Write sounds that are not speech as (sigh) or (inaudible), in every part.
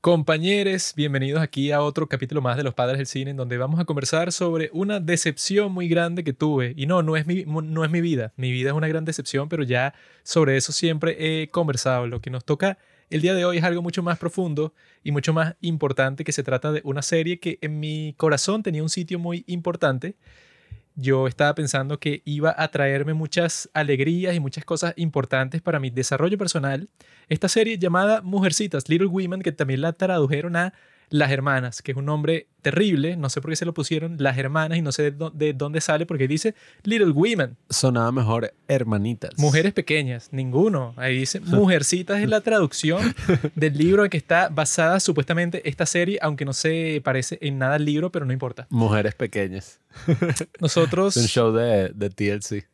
Compañeros, bienvenidos aquí a otro capítulo más de Los Padres del Cine, en donde vamos a conversar sobre una decepción muy grande que tuve. Y no, no es, mi, no es mi vida. Mi vida es una gran decepción, pero ya sobre eso siempre he conversado. Lo que nos toca el día de hoy es algo mucho más profundo y mucho más importante, que se trata de una serie que en mi corazón tenía un sitio muy importante yo estaba pensando que iba a traerme muchas alegrías y muchas cosas importantes para mi desarrollo personal. Esta serie llamada Mujercitas, Little Women, que también la tradujeron a las Hermanas, que es un nombre terrible, no sé por qué se lo pusieron Las Hermanas y no sé de, dónde sale porque dice Little Women. Sonaba mejor Hermanitas. Mujeres pequeñas, ninguno. Ahí dice (laughs) Mujercitas es la traducción del libro en que está basada supuestamente esta serie, aunque no se parece en nada al libro, pero no importa. Mujeres pequeñas. Nosotros... es un show de, de TLC.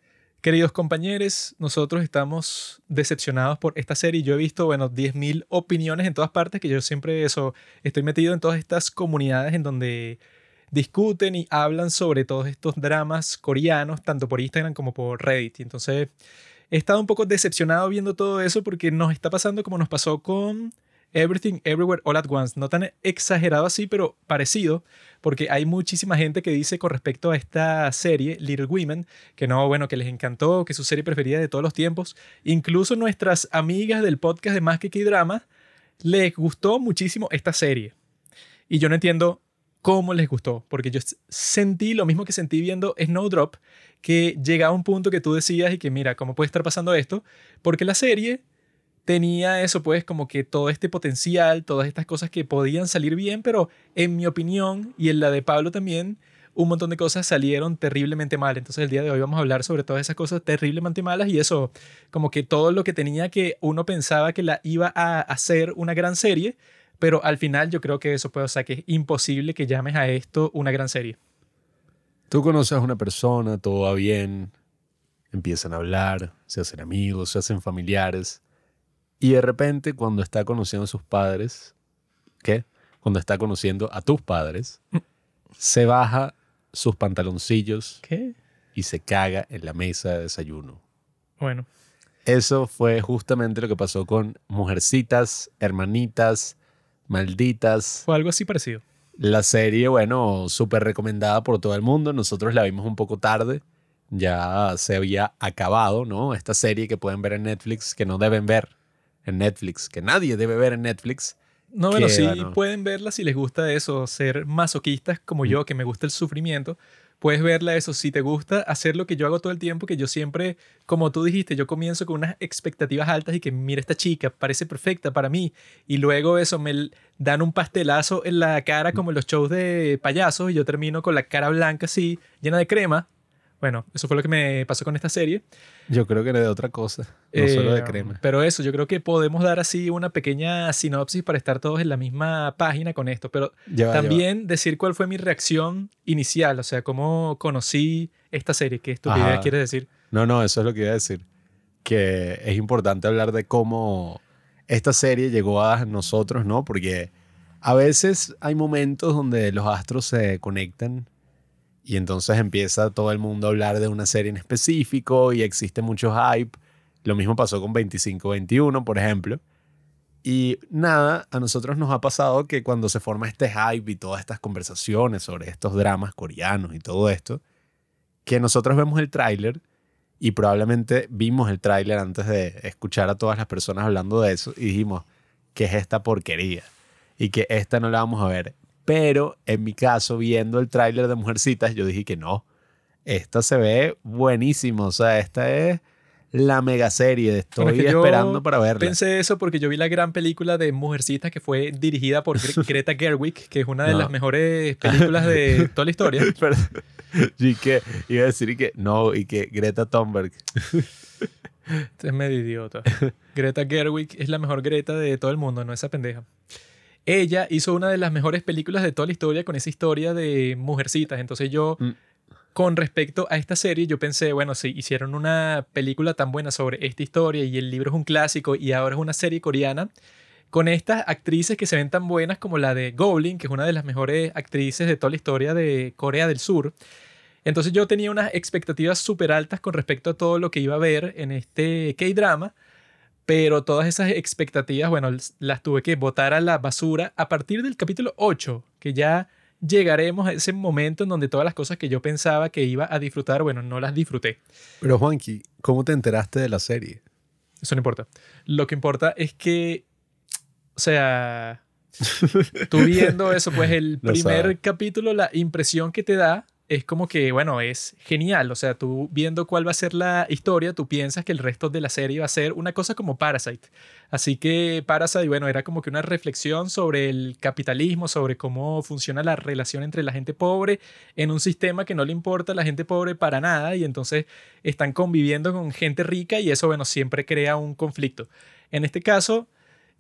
Queridos compañeros, nosotros estamos decepcionados por esta serie. Yo he visto, bueno, 10.000 opiniones en todas partes, que yo siempre eso, estoy metido en todas estas comunidades en donde discuten y hablan sobre todos estos dramas coreanos, tanto por Instagram como por Reddit. Y entonces he estado un poco decepcionado viendo todo eso porque nos está pasando como nos pasó con Everything Everywhere All at Once. No tan exagerado así, pero parecido, porque hay muchísima gente que dice con respecto a esta serie, Little Women, que no, bueno, que les encantó, que su serie preferida de todos los tiempos. Incluso nuestras amigas del podcast de Más que K-Drama les gustó muchísimo esta serie. Y yo no entiendo cómo les gustó, porque yo sentí lo mismo que sentí viendo Snowdrop, que llegaba un punto que tú decías y que mira, ¿cómo puede estar pasando esto? Porque la serie tenía eso, pues, como que todo este potencial, todas estas cosas que podían salir bien, pero en mi opinión y en la de Pablo también, un montón de cosas salieron terriblemente mal. Entonces el día de hoy vamos a hablar sobre todas esas cosas terriblemente malas y eso, como que todo lo que tenía que uno pensaba que la iba a hacer una gran serie, pero al final yo creo que eso puede, o sea, que es imposible que llames a esto una gran serie. Tú conoces a una persona, todo va bien, empiezan a hablar, se hacen amigos, se hacen familiares y de repente, cuando está conociendo a sus padres, ¿qué? Cuando está conociendo a tus padres, se baja sus pantaloncillos ¿Qué? y se caga en la mesa de desayuno. Bueno. Eso fue justamente lo que pasó con Mujercitas, Hermanitas, Malditas. Fue algo así parecido. La serie, bueno, súper recomendada por todo el mundo. Nosotros la vimos un poco tarde. Ya se había acabado, ¿no? Esta serie que pueden ver en Netflix, que no deben ver en Netflix, que nadie debe ver en Netflix. No, bueno, sí pueden verla si les gusta eso, ser masoquistas como yo, que me gusta el sufrimiento. Puedes verla eso, si te gusta hacer lo que yo hago todo el tiempo, que yo siempre, como tú dijiste, yo comienzo con unas expectativas altas y que mira esta chica, parece perfecta para mí, y luego eso me dan un pastelazo en la cara como en los shows de payasos y yo termino con la cara blanca así, llena de crema, bueno, eso fue lo que me pasó con esta serie. Yo creo que era de otra cosa, no solo de eh, crema. Pero eso, yo creo que podemos dar así una pequeña sinopsis para estar todos en la misma página con esto. Pero también decir cuál fue mi reacción inicial, o sea, cómo conocí esta serie. ¿Qué estupidez quieres decir? No, no, eso es lo que iba a decir. Que es importante hablar de cómo esta serie llegó a nosotros, ¿no? Porque a veces hay momentos donde los astros se conectan y entonces empieza todo el mundo a hablar de una serie en específico y existe mucho hype. Lo mismo pasó con 25-21, por ejemplo. Y nada, a nosotros nos ha pasado que cuando se forma este hype y todas estas conversaciones sobre estos dramas coreanos y todo esto, que nosotros vemos el tráiler y probablemente vimos el tráiler antes de escuchar a todas las personas hablando de eso y dijimos, ¿qué es esta porquería? Y que esta no la vamos a ver. Pero en mi caso, viendo el tráiler de Mujercitas, yo dije que no. Esta se ve buenísimo. O sea, esta es la mega serie. Estoy esperando para verla. Pensé eso porque yo vi la gran película de Mujercitas que fue dirigida por (laughs) Greta Gerwig, que es una de las mejores películas de (laughs) toda la historia. (laughs) y que iba a decir que no, y que Greta Thunberg. Este es medio idiota. Greta Gerwig es la mejor Greta de todo el mundo, no esa pendeja. Ella hizo una de las mejores películas de toda la historia con esa historia de mujercitas. Entonces yo, mm. con respecto a esta serie, yo pensé, bueno, si hicieron una película tan buena sobre esta historia y el libro es un clásico y ahora es una serie coreana, con estas actrices que se ven tan buenas como la de Goblin, que es una de las mejores actrices de toda la historia de Corea del Sur. Entonces yo tenía unas expectativas súper altas con respecto a todo lo que iba a ver en este K-drama pero todas esas expectativas, bueno, las tuve que botar a la basura a partir del capítulo 8, que ya llegaremos a ese momento en donde todas las cosas que yo pensaba que iba a disfrutar, bueno, no las disfruté. Pero Juanqui, ¿cómo te enteraste de la serie? Eso no importa. Lo que importa es que, o sea, (laughs) tú viendo eso, pues el primer capítulo, la impresión que te da es como que, bueno, es genial. O sea, tú viendo cuál va a ser la historia, tú piensas que el resto de la serie va a ser una cosa como Parasite. Así que Parasite, bueno, era como que una reflexión sobre el capitalismo, sobre cómo funciona la relación entre la gente pobre en un sistema que no le importa a la gente pobre para nada y entonces están conviviendo con gente rica y eso, bueno, siempre crea un conflicto. En este caso,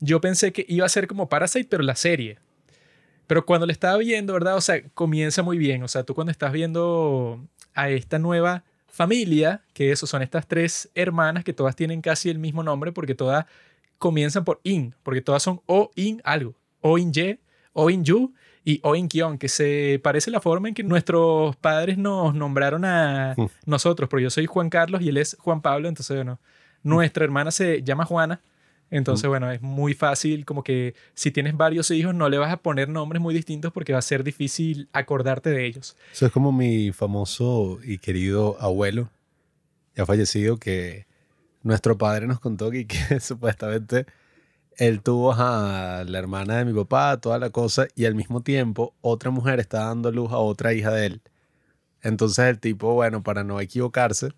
yo pensé que iba a ser como Parasite, pero la serie. Pero cuando le estaba viendo, ¿verdad? O sea, comienza muy bien. O sea, tú cuando estás viendo a esta nueva familia, que eso son estas tres hermanas que todas tienen casi el mismo nombre porque todas comienzan por in, porque todas son o in algo, o in ye, o in yu y o in kion, que se parece la forma en que nuestros padres nos nombraron a mm. nosotros, porque yo soy Juan Carlos y él es Juan Pablo, entonces bueno, nuestra hermana se llama Juana entonces, bueno, es muy fácil como que si tienes varios hijos no le vas a poner nombres muy distintos porque va a ser difícil acordarte de ellos. Eso es como mi famoso y querido abuelo, ya fallecido, que nuestro padre nos contó que, que (laughs) supuestamente él tuvo a la hermana de mi papá, toda la cosa, y al mismo tiempo otra mujer está dando luz a otra hija de él. Entonces el tipo, bueno, para no equivocarse,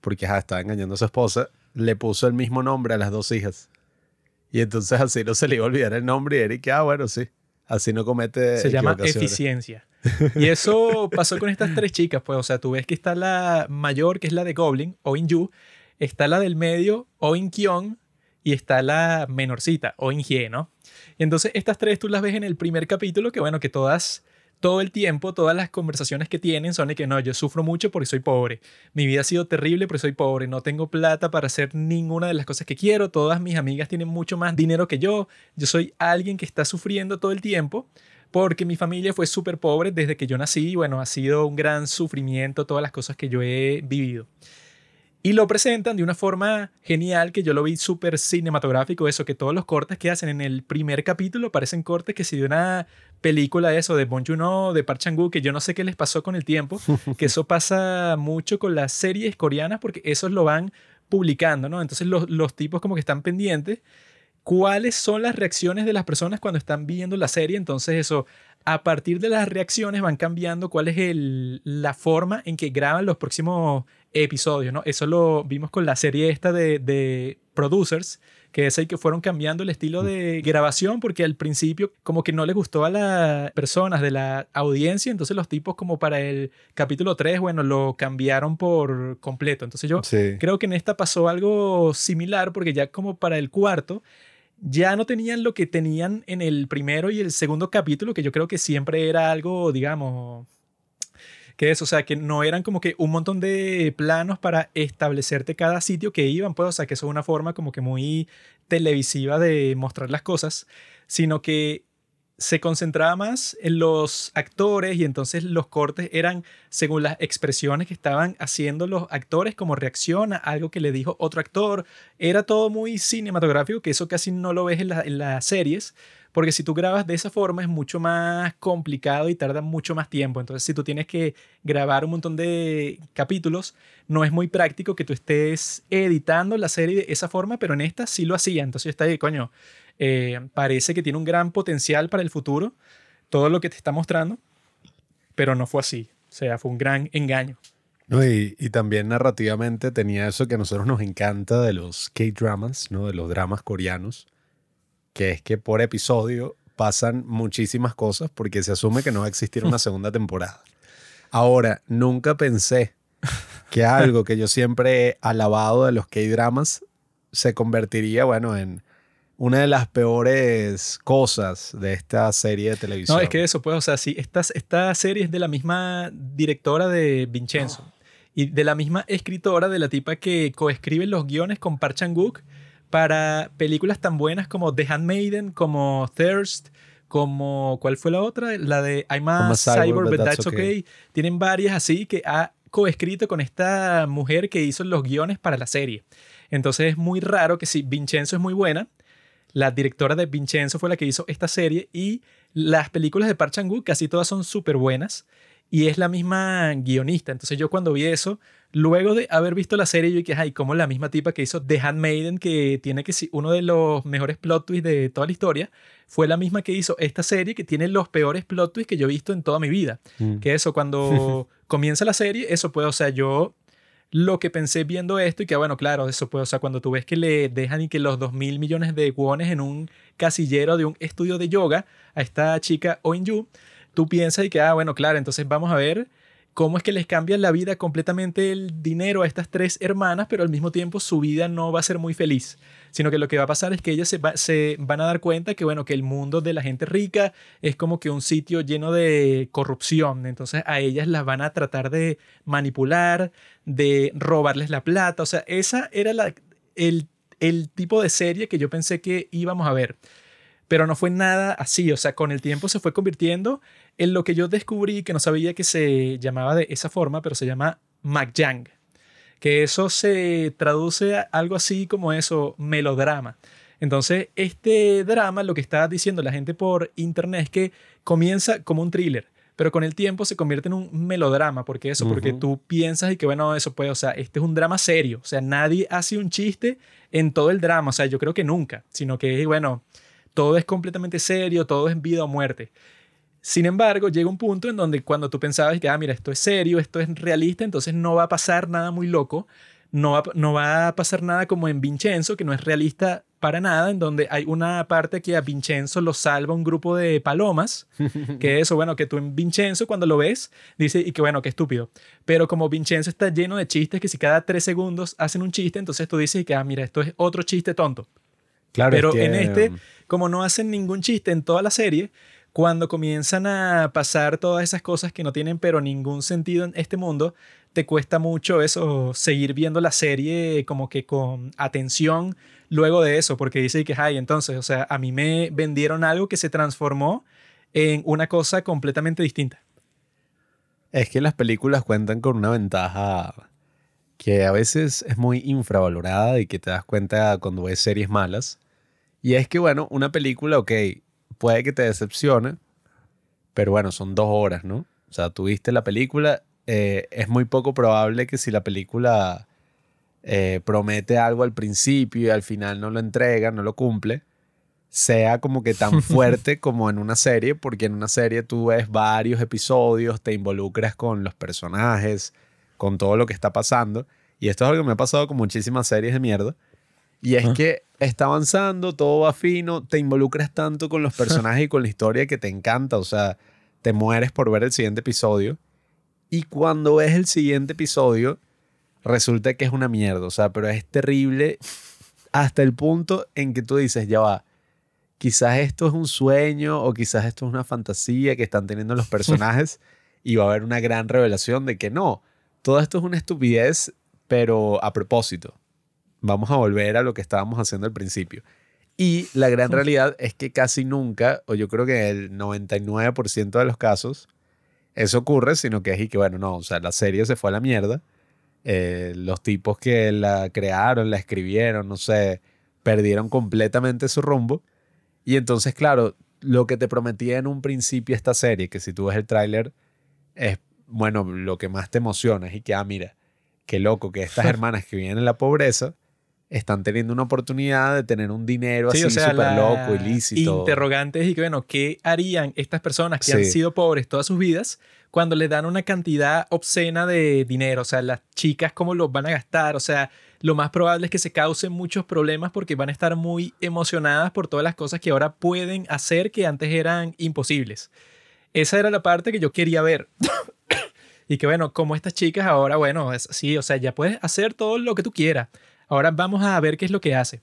porque ya estaba engañando a su esposa, le puso el mismo nombre a las dos hijas. Y entonces así no se le iba a olvidar el nombre y Eric, ah, bueno, sí. Así no comete. Se llama eficiencia. Y eso (laughs) pasó con estas tres chicas, pues, o sea, tú ves que está la mayor, que es la de Goblin, o Yu, está la del medio, o Kion, y está la menorcita, o Hye, ¿no? Y entonces estas tres tú las ves en el primer capítulo, que bueno, que todas todo el tiempo, todas las conversaciones que tienen son de que no, yo sufro mucho porque soy pobre. Mi vida ha sido terrible porque soy pobre. No tengo plata para hacer ninguna de las cosas que quiero. Todas mis amigas tienen mucho más dinero que yo. Yo soy alguien que está sufriendo todo el tiempo porque mi familia fue súper pobre desde que yo nací y bueno, ha sido un gran sufrimiento todas las cosas que yo he vivido. Y lo presentan de una forma genial que yo lo vi súper cinematográfico, eso que todos los cortes que hacen en el primer capítulo parecen cortes que si de una película eso de Bon Joon-ho, de Park Chan-wook, que yo no sé qué les pasó con el tiempo, (laughs) que eso pasa mucho con las series coreanas porque esos lo van publicando, ¿no? Entonces los, los tipos como que están pendientes cuáles son las reacciones de las personas cuando están viendo la serie, entonces eso a partir de las reacciones van cambiando cuál es el, la forma en que graban los próximos episodios, ¿no? Eso lo vimos con la serie esta de, de Producers, que es ahí que fueron cambiando el estilo de grabación porque al principio como que no les gustó a las personas de la audiencia, entonces los tipos como para el capítulo 3, bueno, lo cambiaron por completo. Entonces yo creo que en esta pasó algo similar porque ya como para el cuarto ya no tenían lo que tenían en el primero y el segundo capítulo, que yo creo que siempre era algo, digamos, que es, o sea, que no eran como que un montón de planos para establecerte cada sitio que iban, pues, o sea, que eso es una forma como que muy televisiva de mostrar las cosas, sino que se concentraba más en los actores y entonces los cortes eran según las expresiones que estaban haciendo los actores como reacción a algo que le dijo otro actor. Era todo muy cinematográfico, que eso casi no lo ves en, en las series, porque si tú grabas de esa forma es mucho más complicado y tarda mucho más tiempo. Entonces si tú tienes que grabar un montón de capítulos, no es muy práctico que tú estés editando la serie de esa forma, pero en esta sí lo hacía. Entonces yo estaba ahí, coño eh, parece que tiene un gran potencial para el futuro, todo lo que te está mostrando, pero no fue así. O sea, fue un gran engaño. y, y, también narrativamente tenía eso que a nosotros nos encanta de los K-dramas, ¿no? de los dramas coreanos, que es que por episodio pasan muchísimas cosas porque se asume que no va a existir una segunda (laughs) temporada. Ahora, nunca pensé que algo que yo siempre he alabado de los K-dramas se convertiría, bueno, en una de las peores cosas de esta serie de televisión. No, es que eso, pues, o sea, sí, esta, esta serie es de la misma directora de Vincenzo y de la misma escritora de la tipa que coescribe los guiones con Park Chan-wook para películas tan buenas como The Handmaiden, como Thirst, como ¿cuál fue la otra? La de I'm a, Cyber, but, that's, okay. Tienen varias así que ha coescrito con esta mujer que hizo los guiones para la serie. Entonces es muy raro que si Vincenzo es muy buena, la directora de Vincenzo fue la que hizo esta serie y las películas de Park Chan-wook casi todas son súper buenas y es la misma guionista. Entonces yo cuando vi eso, luego de haber visto la serie, yo dije, ay, como la misma tipa que hizo The Handmaiden, que tiene que ser uno de los mejores plot twists de toda la historia, fue la misma que hizo esta serie que tiene los peores plot twists que yo he visto en toda mi vida. Mm. Que eso, cuando (laughs) comienza la serie, eso puede, o sea, yo lo que pensé viendo esto y que bueno, claro, eso puede, o sea, cuando tú ves que le dejan y que los 2 mil millones de wones en un casillero de un estudio de yoga a esta chica Oinju, tú piensas y que, ah, bueno, claro, entonces vamos a ver cómo es que les cambia la vida completamente el dinero a estas tres hermanas, pero al mismo tiempo su vida no va a ser muy feliz, sino que lo que va a pasar es que ellas se, van a dar cuenta que, bueno, que el mundo de la gente rica es como que un sitio lleno de corrupción, entonces a ellas las van a tratar de manipular, de robarles la plata, o sea, esa era la, el, el tipo de serie que yo pensé que íbamos a ver. Pero no fue nada así, o sea, con el tiempo se fue convirtiendo en lo que yo descubrí que no sabía que se llamaba de esa forma, pero se llama Macjang, que eso se traduce a algo así como eso, melodrama. Entonces, este drama, lo que está diciendo la gente por internet es que comienza como un thriller, pero con el tiempo se convierte en un melodrama. ¿Por qué eso? Porque tú piensas y que, bueno, eso puede, o sea, este es un drama serio. O sea, nadie hace un chiste en todo el drama. O sea, yo creo que nunca, sino que, bueno, todo es completamente serio, todo es vida o muerte. Sin embargo, llega un punto en donde cuando tú pensabas que, ah, mira, esto es serio, esto es realista, entonces no va a pasar nada muy loco, no va, no va a pasar nada como en Vincenzo, que no es realista para nada, en donde hay una parte que a Vincenzo lo salva un grupo de palomas, (laughs) que eso, bueno, que tú en Vincenzo cuando lo ves, dices, y que bueno, qué estúpido. Pero como Vincenzo está lleno de chistes, que si cada tres segundos hacen un chiste, entonces tú dices que, ah, mira, esto es otro chiste tonto. Claro, Pero que, en este, como no hacen ningún chiste en toda la serie, cuando comienzan a pasar todas esas cosas que no tienen pero ningún sentido en este mundo, te cuesta mucho eso, seguir viendo la serie como que con atención luego de eso, porque dice que, ay, entonces, o sea, a mí me vendieron algo que se transformó en una cosa completamente distinta. Es que las películas cuentan con una ventaja que a veces es muy infravalorada y que te das cuenta cuando ves series malas. Y es que, bueno, una película, ok, puede que te decepcione, pero bueno, son dos horas, ¿no? O sea, tú viste la película, eh, es muy poco probable que si la película eh, promete algo al principio y al final no lo entrega, no lo cumple, sea como que tan (laughs) fuerte como en una serie, porque en una serie tú ves varios episodios, te involucras con los personajes, con todo lo que está pasando. Y esto es algo que me ha pasado con muchísimas series de mierda. Y es Ah. que está avanzando, todo va fino, te involucras tanto con los (laughs) personajes y con la historia que te encanta, o sea, te mueres por ver el siguiente episodio. Y cuando ves el siguiente episodio, resulta que es una mierda, o sea, pero es terrible hasta el punto en que tú dices, ya va, quizás esto es un sueño o quizás esto es una fantasía que están teniendo los (laughs) personajes y va a haber una gran revelación de que no, todo esto es una estupidez, pero a propósito vamos a volver a lo que estábamos haciendo al principio. Y la gran realidad es que casi nunca, o yo creo que el 99% de los casos, eso ocurre, sino que es y que, bueno, no, o sea, la serie se fue a la mierda. Eh, los tipos que la crearon, la escribieron, no sé, perdieron completamente su rumbo. Y entonces, claro, lo que te prometía en un principio esta serie, que si tú ves el tráiler, es, bueno, lo que más te emociona es y que, ah, mira, qué loco que estas (laughs) hermanas que viven en la pobreza están teniendo una oportunidad de tener un dinero Sí, así o sea, súper loco, ilícito. Interrogantes y que, bueno, ¿qué harían estas personas que han Sí. sido pobres todas sus vidas cuando les dan una cantidad obscena de dinero? O sea, las chicas, ¿cómo lo van a gastar? O sea, lo más probable es que se causen muchos problemas porque van a estar muy emocionadas por todas las cosas que ahora pueden hacer que antes eran imposibles. Esa era la parte que yo quería ver. (coughs) y que, bueno, como estas chicas ahora, bueno, es así, o sea, ya puedes hacer todo lo que tú quieras. Ahora vamos a ver qué es lo que hace.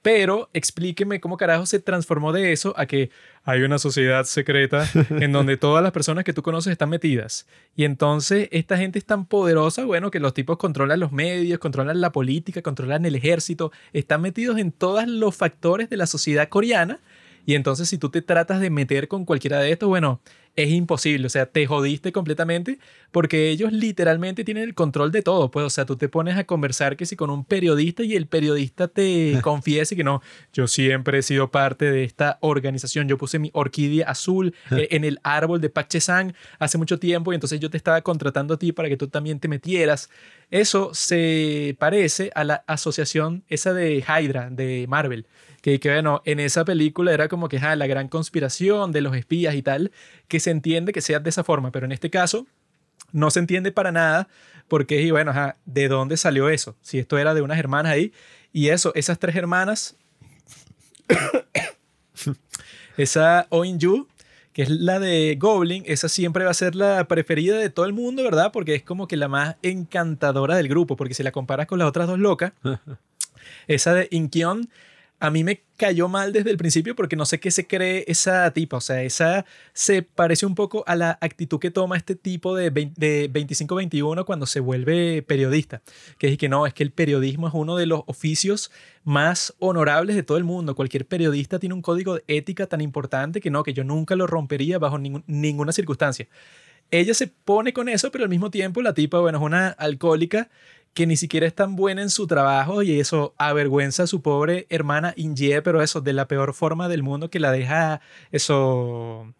Pero explíqueme cómo carajo se transformó de eso a que hay una sociedad secreta en (laughs) donde todas las personas que tú conoces están metidas. Y entonces esta gente es tan poderosa, bueno, que los tipos controlan los medios, controlan la política, controlan el ejército, están metidos en todos los factores de la sociedad coreana. Y entonces si tú te tratas de meter con cualquiera de estos, bueno, es imposible, o sea, te jodiste completamente porque ellos literalmente tienen el control de todo, pues, o sea, tú te pones a conversar que si con un periodista y el periodista te (laughs) confiese que no, yo siempre he sido parte de esta organización, yo puse mi orquídea azul (laughs) eh, en el árbol de Pache Sang hace mucho tiempo y entonces yo te estaba contratando a ti para que tú también te metieras. Eso se parece a la asociación esa de Hydra, de Marvel, que, que bueno, en esa película era como que la gran conspiración de los espías y tal, que se entiende que sea de esa forma, pero en este caso no se entiende para nada porque, y bueno, ¿de dónde salió eso? Si esto era de unas hermanas ahí, y eso, esas tres hermanas, (coughs) esa Oin Yu, que es la de Goblin, esa siempre va a ser la preferida de todo el mundo, ¿verdad? Porque es como que la más encantadora del grupo, porque si la comparas con las otras dos locas, (laughs) esa de Inkion a mí me cayó mal desde el principio porque no sé qué se cree esa tipa. O sea, esa se parece un poco a la actitud que toma este tipo de, de 25-21 cuando se vuelve periodista. Que es que no, es que el periodismo es uno de los oficios más honorables de todo el mundo. Cualquier periodista tiene un código de ética tan importante que no, que yo nunca lo rompería bajo ninguna circunstancia. Ella se pone con eso, pero al mismo tiempo la tipa, bueno, es una alcohólica que ni siquiera es tan buena en su trabajo y eso avergüenza a su pobre hermana Ingie, pero eso de la peor forma del mundo que la deja eso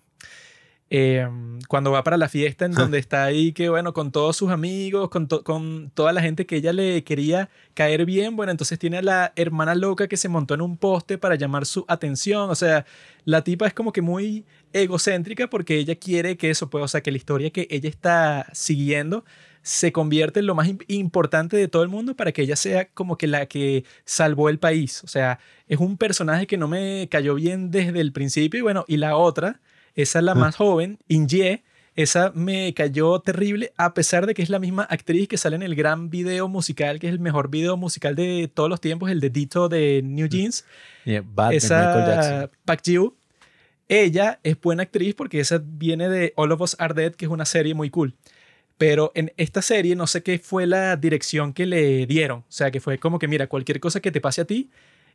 em, cuando va para la fiesta en donde está ahí, que bueno, con todos sus amigos, con, con toda la gente que ella le quería caer bien, bueno, entonces tiene a la hermana loca que se montó en un poste para llamar su atención, o sea, la tipa es como que muy egocéntrica porque ella quiere que eso, pues, o sea, que la historia que ella está siguiendo se convierte en lo más importante de todo el mundo para que ella sea como que la que salvó el país. O sea, es un personaje que no me cayó bien desde el principio. Y bueno, y la otra, esa es la más joven, Inje, esa me cayó terrible, a pesar de que es la misma actriz que sale en el gran video musical, que es el mejor video musical de todos los tiempos, el de Dito de New Jeans. esa Pak Jiu. Ella es buena actriz porque esa viene de All of Us Are Dead, que es una serie muy cool. Pero en esta serie no sé qué fue la dirección que le dieron. O sea, que fue como que, mira, cualquier cosa que te pase a ti,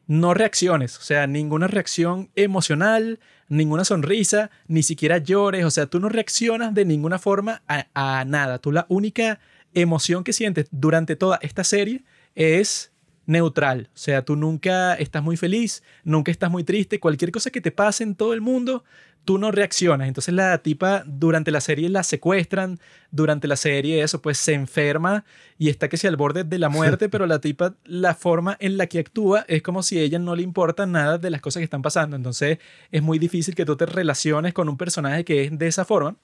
no reacciones. O sea, ninguna reacción emocional, ninguna sonrisa, ni siquiera llores. O sea, tú no reaccionas de ninguna forma a, a nada. Tú la única emoción que sientes durante toda esta serie es neutral. O sea, tú nunca estás muy feliz, nunca estás muy triste. Cualquier cosa que te pase en todo el mundo, tú no reaccionas. Entonces la tipa durante la serie la secuestran, durante la serie eso pues se enferma y está que se al borde de la muerte, (laughs) pero la tipa la forma en la que actúa es como si a ella no le importa nada de las cosas que están pasando. Entonces es muy difícil que tú te relaciones con un personaje que es de esa forma.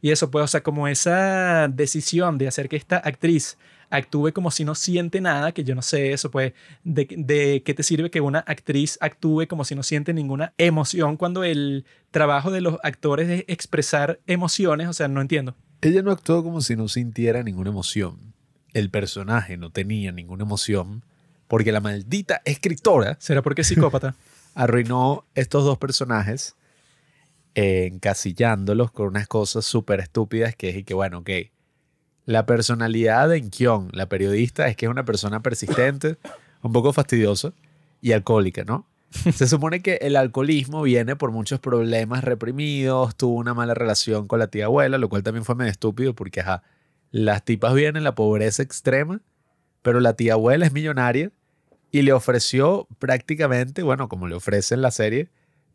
Y eso pues, o sea, como esa decisión de hacer que esta actriz actúe como si no siente nada, que yo no sé eso, pues, de, de qué te sirve que una actriz actúe como si no siente ninguna emoción cuando el trabajo de los actores es expresar emociones, o sea, no entiendo. Ella no actuó como si no sintiera ninguna emoción. El personaje no tenía ninguna emoción porque la maldita escritora... ¿Será porque es psicópata? (laughs) arruinó estos dos personajes encasillándolos con unas cosas súper estúpidas que es y que, bueno, ok, la personalidad de Inkyong, la periodista, es que es una persona persistente, un poco fastidiosa y alcohólica, ¿no? Se supone que el alcoholismo viene por muchos problemas reprimidos, tuvo una mala relación con la tía abuela, lo cual también fue medio estúpido porque, ajá, las tipas vienen en la pobreza extrema, pero la tía abuela es millonaria y le ofreció prácticamente, bueno, como le ofrece en la serie,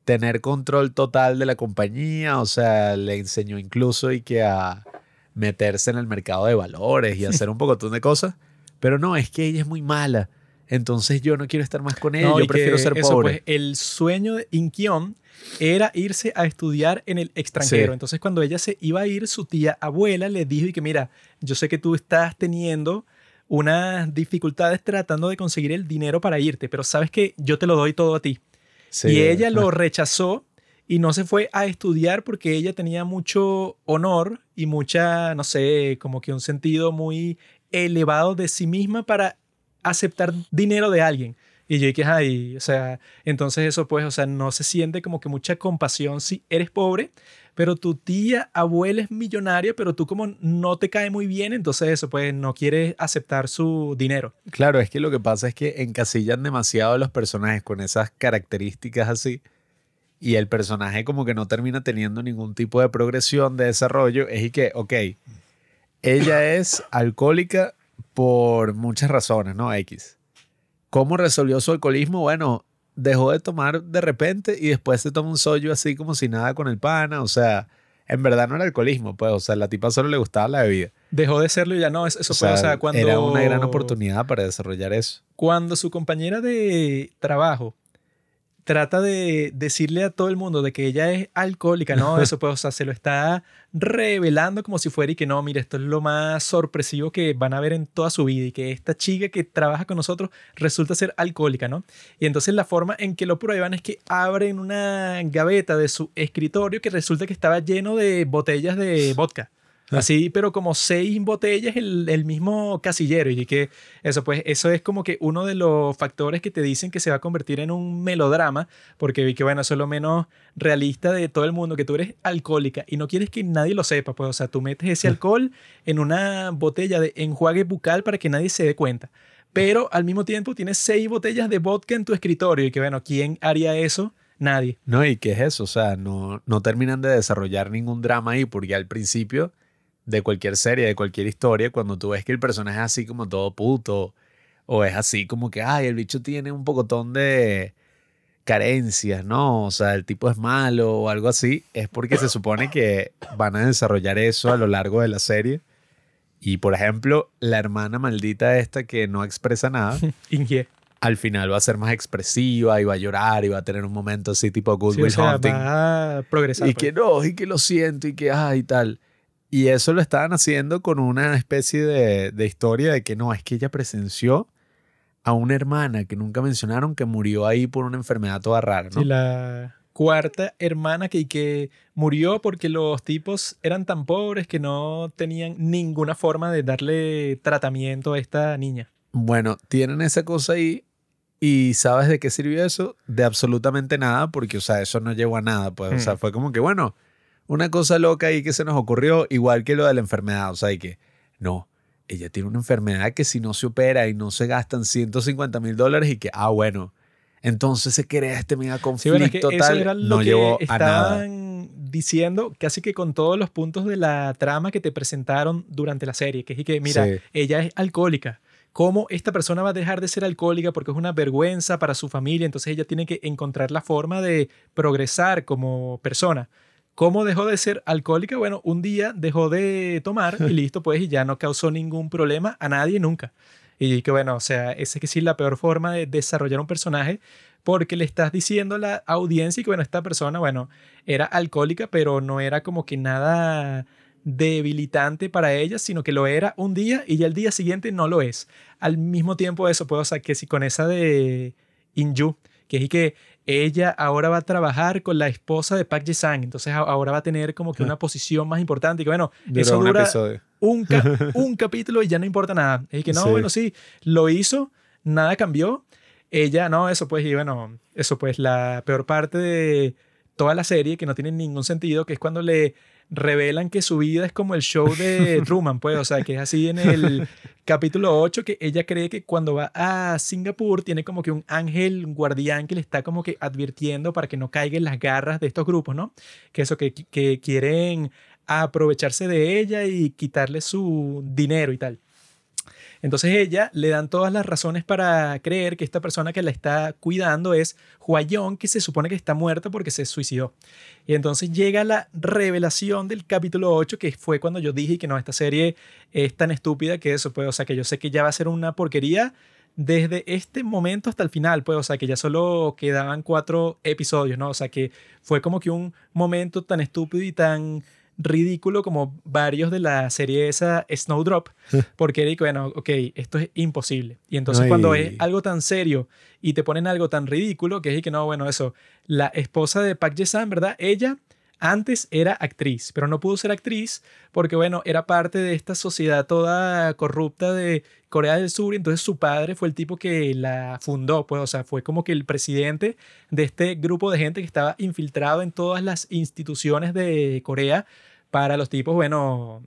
tener control total de la compañía, o sea, le enseñó incluso y que a meterse en el mercado de valores y hacer un poco de cosas, pero no, es que ella es muy mala. Entonces yo no quiero estar más con ella, yo prefiero ser pobre. Pues, el sueño de Inkion era irse a estudiar en el extranjero. Entonces cuando ella se iba a ir, su tía abuela le dijo y que mira, yo sé que tú estás teniendo unas dificultades tratando de conseguir el dinero para irte, pero sabes que yo te lo doy todo a ti. y ella lo (laughs) rechazó y no se fue a estudiar porque ella tenía mucho honor y mucha, no sé, como que un sentido muy elevado de sí misma para aceptar dinero de alguien. Y yo dije, ay, o sea, entonces eso pues, o sea, no se siente como que mucha compasión si eres pobre, pero tu tía, abuela es millonaria, pero tú como no te cae muy bien, entonces eso pues no quieres aceptar su dinero. Claro, es que lo que pasa es que encasillan demasiado los personajes con esas características así y el personaje como que no termina teniendo ningún tipo de progresión de desarrollo, es y que, ok, ella es alcohólica por muchas razones, ¿no? X. ¿Cómo resolvió su alcoholismo? Bueno, dejó de tomar de repente y después se toma un sollo así como si nada con el pana, o sea, en verdad no era alcoholismo, pues, o sea, la tipa solo le gustaba la bebida. Dejó de serlo y ya no, eso, fue, o sea, cuando... Era una gran oportunidad para desarrollar eso. Cuando su compañera de trabajo trata de decirle a todo el mundo de que ella es alcohólica, ¿no? Eso (laughs) pues, o sea, se lo está revelando como si fuera y que no, mire, esto es lo más sorpresivo que van a ver en toda su vida y que esta chica que trabaja con nosotros resulta ser alcohólica, ¿no? Y entonces la forma en que lo prueban es que abren una gaveta de su escritorio que resulta que estaba lleno de botellas de vodka. Así, pero como seis botellas el, el, mismo casillero. Y que eso, pues, eso es como que uno de los factores que te dicen que se va a convertir en un melodrama, porque vi que, bueno, eso es lo menos realista de todo el mundo, que tú eres alcohólica y no quieres que nadie lo sepa, pues, o sea, tú metes ese alcohol en una botella de enjuague bucal para que nadie se dé cuenta. Pero al mismo tiempo tienes seis botellas de vodka en tu escritorio y que, bueno, ¿quién haría eso? Nadie. No, ¿y qué es eso? O sea, no, no terminan de desarrollar ningún drama ahí, porque al principio de cualquier serie, de cualquier historia, cuando tú ves que el personaje es así como todo puto, o es así como que, ay, el bicho tiene un pocotón de carencias, ¿no? O sea, el tipo es malo o algo así, es porque se supone que van a desarrollar eso a lo largo de la serie. Y por ejemplo, la hermana maldita esta que no expresa nada, (laughs) al final va a ser más expresiva y va a llorar y va a tener un momento así tipo Good Will Hunting. Va a progresar. Y que pues. no, y que lo siento y que, ay, y tal. Y eso lo estaban haciendo con una especie de, de, historia de que no, es que ella presenció a una hermana que nunca mencionaron que murió ahí por una enfermedad toda rara, ¿no? Sí, la cuarta hermana que, que murió porque los tipos eran tan pobres que no tenían ninguna forma de darle tratamiento a esta niña. Bueno, tienen esa cosa ahí y ¿sabes de qué sirvió eso? De absolutamente nada porque, o sea, eso no llegó a nada, pues, o sea, mm. fue como que, bueno una cosa loca ahí que se nos ocurrió, igual que lo de la enfermedad. O sea, y que no, ella tiene una enfermedad que si no se opera y no se gastan 150 mil dólares y que, ah, bueno, entonces se crea este mega conflicto sí, Eso era lo que estaban diciendo casi que con todos los puntos de la trama que te presentaron durante la serie, que es que, mira, ella es alcohólica. ¿Cómo esta persona va a dejar de ser alcohólica porque es una vergüenza para su familia? Entonces ella tiene que encontrar la forma de progresar como persona. ¿Cómo dejó de ser alcohólica? Bueno, un día dejó de tomar y (laughs) listo, pues, y ya no causó ningún problema a nadie nunca. Y que bueno, o sea, esa es que sí la peor forma de desarrollar un personaje porque le estás diciendo a la audiencia que, bueno, esta persona, bueno, era alcohólica, pero no era como que nada debilitante para ella, sino que lo era un día y ya el día siguiente no lo es. Al mismo tiempo eso, puedo, o sea, que si con esa de Inju, que es que ella ahora va a trabajar con la esposa de Park Ji-sang, entonces ahora va a tener como que una posición más importante y que bueno, eso dura un, (laughs) un, capítulo y ya no importa nada. Es que no, bueno, sí, lo hizo, nada cambió. Ella, no, eso pues, y bueno, eso pues la peor parte de toda la serie que no tiene ningún sentido, que es cuando le revelan que su vida es como el show de (laughs) Truman, pues, o sea, que es así en el capítulo 8, que ella cree que cuando va a Singapur tiene como que un ángel, un guardián que le está como que advirtiendo para que no caiga en las garras de estos grupos, ¿no? Que eso, que, que quieren aprovecharse de ella y quitarle su dinero y tal. Entonces ella le dan todas las razones para creer que esta persona que la está cuidando es Huayón, que se supone que está muerta porque se suicidó. Y entonces llega la revelación del capítulo 8, que fue cuando yo dije que no, esta serie es tan estúpida que eso, pues, o sea, que yo sé que ya va a ser una porquería desde este momento hasta el final, pues, o sea, que ya solo quedaban cuatro episodios, ¿no? O sea, que fue como que un momento tan estúpido y tan ridículo como varios de la serie esa Snowdrop, porque digo, bueno, ok, esto es imposible. Y entonces cuando es algo tan serio y te ponen algo tan ridículo, que es que no, bueno, eso, la esposa de Park Jae-san, ¿verdad? Ella antes era actriz, pero no pudo ser actriz porque, bueno, era parte de esta sociedad toda corrupta de Corea del Sur y entonces su padre fue el tipo que la fundó, pues, o sea, fue como que el presidente de este grupo de gente que estaba infiltrado en todas las instituciones de Corea para los tipos, bueno,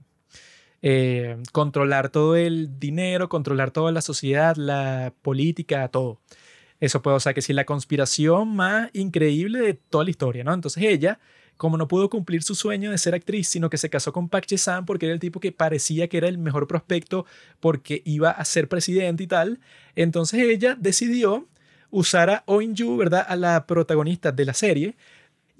eh, controlar todo el dinero, controlar toda la sociedad, la política, todo. Eso puede, o sea, que si la conspiración más increíble de toda la historia, ¿no? Entonces ella, como no pudo cumplir su sueño de ser actriz, sino que se casó con Park Jae-san porque era el tipo que parecía que era el mejor prospecto porque iba a ser presidente y tal, entonces ella decidió usar a Oh In-ju, ¿verdad? A la protagonista de la serie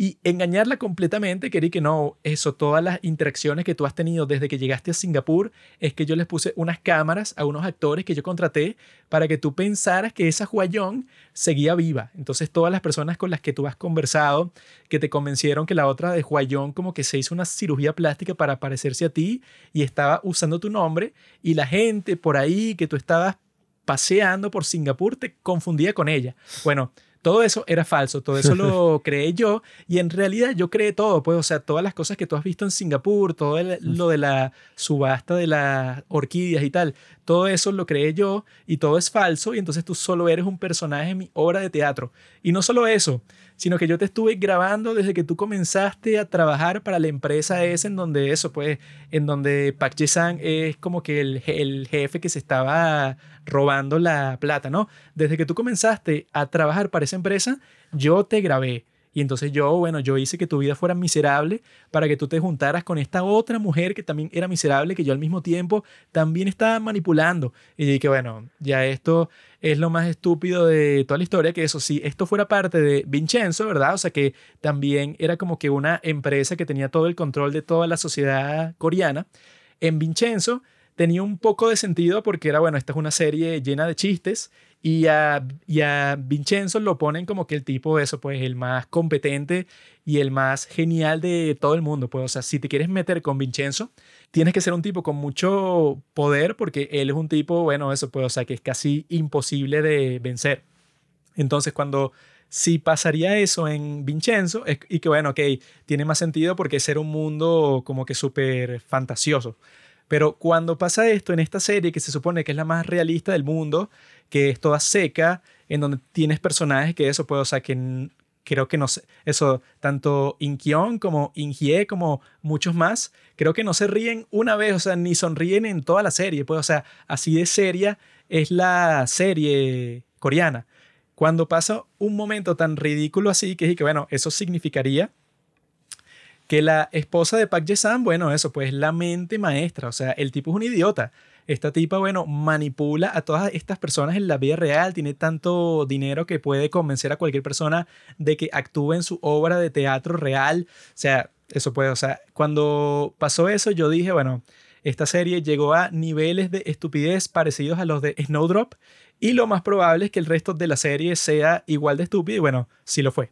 y engañarla completamente, quería que no, eso, todas las interacciones que tú has tenido desde que llegaste a Singapur, es que yo les puse unas cámaras a unos actores que yo contraté para que tú pensaras que esa Huayón seguía viva. Entonces todas las personas con las que tú has conversado, que te convencieron que la otra de Huayón como que se hizo una cirugía plástica para parecerse a ti y estaba usando tu nombre, y la gente por ahí que tú estabas paseando por Singapur te confundía con ella. Bueno, todo eso era falso, todo eso lo (laughs) creé yo y en realidad yo creé todo, pues, o sea, todas las cosas que tú has visto en Singapur, todo lo de la subasta de las orquídeas y tal, todo eso lo creé yo y todo es falso y entonces tú solo eres un personaje en mi obra de teatro. Y no solo eso, sino que yo te estuve grabando desde que tú comenzaste a trabajar para la empresa esa en donde eso, pues, en donde Park Ji-sang es como que el, el jefe que se estaba robando la plata, ¿no? Desde que tú comenzaste a trabajar para esa empresa, yo te grabé. Y entonces yo, bueno, yo hice que tu vida fuera miserable para que tú te juntaras con esta otra mujer que también era miserable, que yo al mismo tiempo también estaba manipulando. Y dije, bueno, ya esto es lo más estúpido de toda la historia, que eso, si esto fuera parte de Vincenzo, ¿verdad? O sea, que también era como que una empresa que tenía todo el control de toda la sociedad coreana. En Vincenzo tenía un poco de sentido porque era, bueno, esta es una serie llena de chistes y a, y a Vincenzo lo ponen como que el tipo, eso, pues el más competente y el más genial de todo el mundo. Pues, o sea, si te quieres meter con Vincenzo, tienes que ser un tipo con mucho poder porque él es un tipo, bueno, eso, pues, o sea, que es casi imposible de vencer. Entonces, cuando si pasaría eso en Vincenzo, y que bueno, ok, tiene más sentido porque ser un mundo como que súper fantasioso. Pero cuando pasa esto en esta serie, que se supone que es la más realista del mundo, que es toda seca, en donde tienes personajes que eso puede, o sea, que creo que no sé, eso, tanto Inkion como Inhye, como muchos más, creo que no se ríen una vez, o sea, ni sonríen en toda la serie, pues, o sea, así de seria es la serie coreana. Cuando pasa un momento tan ridículo así, que es que, bueno, eso significaría que la esposa de Park Jae-san, bueno, eso, pues la mente maestra, o sea, el tipo es un idiota. Esta tipa, bueno, manipula a todas estas personas en la vida real, tiene tanto dinero que puede convencer a cualquier persona de que actúe en su obra de teatro real. O sea, eso puede, o sea, cuando pasó eso yo dije, bueno, esta serie llegó a niveles de estupidez parecidos a los de Snowdrop y lo más probable es que el resto de la serie sea igual de estúpido y bueno, sí lo fue.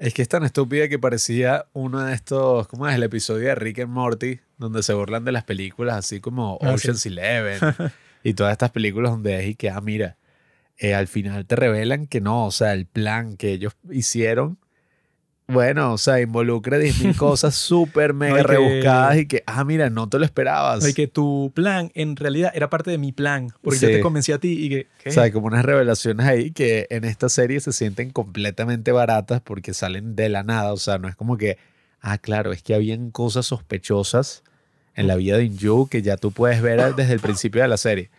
Es que es tan estúpida que parecía uno de estos, ¿cómo es el episodio de Rick and Morty? Donde se burlan de las películas así como Ah, Ocean's Eleven (laughs) y todas estas películas donde es y que, ah, mira, eh, al final te revelan que no, o sea, el plan que ellos hicieron, bueno, o sea, involucra (laughs) 10.000 cosas súper mega que- rebuscadas y que, ah, mira, no te lo esperabas. Y que tu plan en realidad era parte de mi plan, porque yo Sí. te convencí a ti y que... ¿qué? O sea, hay como unas revelaciones ahí que en esta serie se sienten completamente baratas porque salen de la nada. O sea, no es como que, ah, claro, es que habían cosas sospechosas en la vida de Inju que ya tú puedes ver desde el principio de la serie.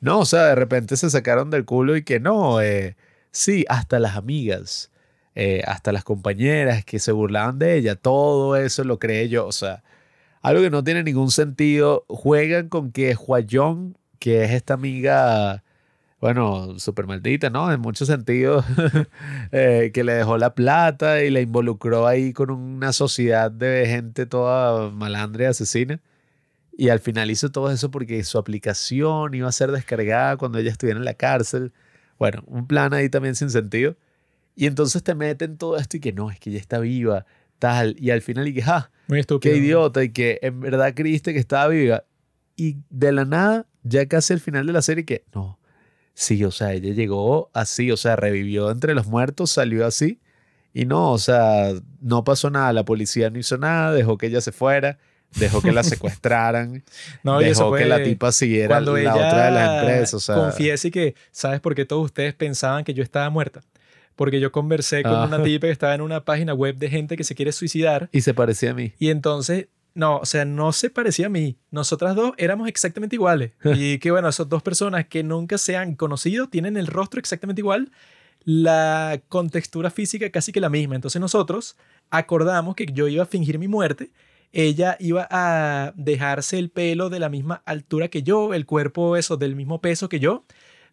No, o sea, de repente se sacaron del culo y que no, eh, sí, hasta las amigas, eh, hasta las compañeras que se burlaban de ella, todo eso lo creé yo. O sea, algo que no tiene ningún sentido. Juegan con que Huayong, que es esta amiga bueno, súper maldita, ¿no? En muchos sentidos, (laughs) eh, que le dejó la plata y la involucró ahí con una sociedad de gente toda malandra y asesina. Y al final hizo todo eso porque su aplicación iba a ser descargada cuando ella estuviera en la cárcel. Bueno, un plan ahí también sin sentido. Y entonces te meten todo esto y que no, es que ella está viva, tal. Y al final y que, ah, Muy estúpido. qué idiota y que en verdad creíste que estaba viva. Y de la nada, ya casi al final de la serie, que no, sí, o sea, ella llegó así, o sea, revivió entre los muertos, salió así. Y no, o sea, no pasó nada, la policía no hizo nada, dejó que ella se fuera, dejó que la (laughs) secuestraran, No, dejó que la tipa siguiera la otra de las empresas, o sea, confiese que, ¿sabes por qué todos ustedes pensaban que yo estaba muerta? Porque yo conversé con Ah. una tipa que estaba en una página web de gente que se quiere suicidar y se parecía a mí. y entonces, no, o sea, no se parecía a mí. Nosotras dos éramos exactamente iguales. (laughs) Y que bueno, esas dos personas que nunca se han conocido tienen el rostro exactamente igual. la contextura física casi que la misma. Entonces nosotros acordamos que yo iba a fingir mi muerte, ella iba a dejarse el pelo de la misma altura que yo, el cuerpo eso del mismo peso que yo,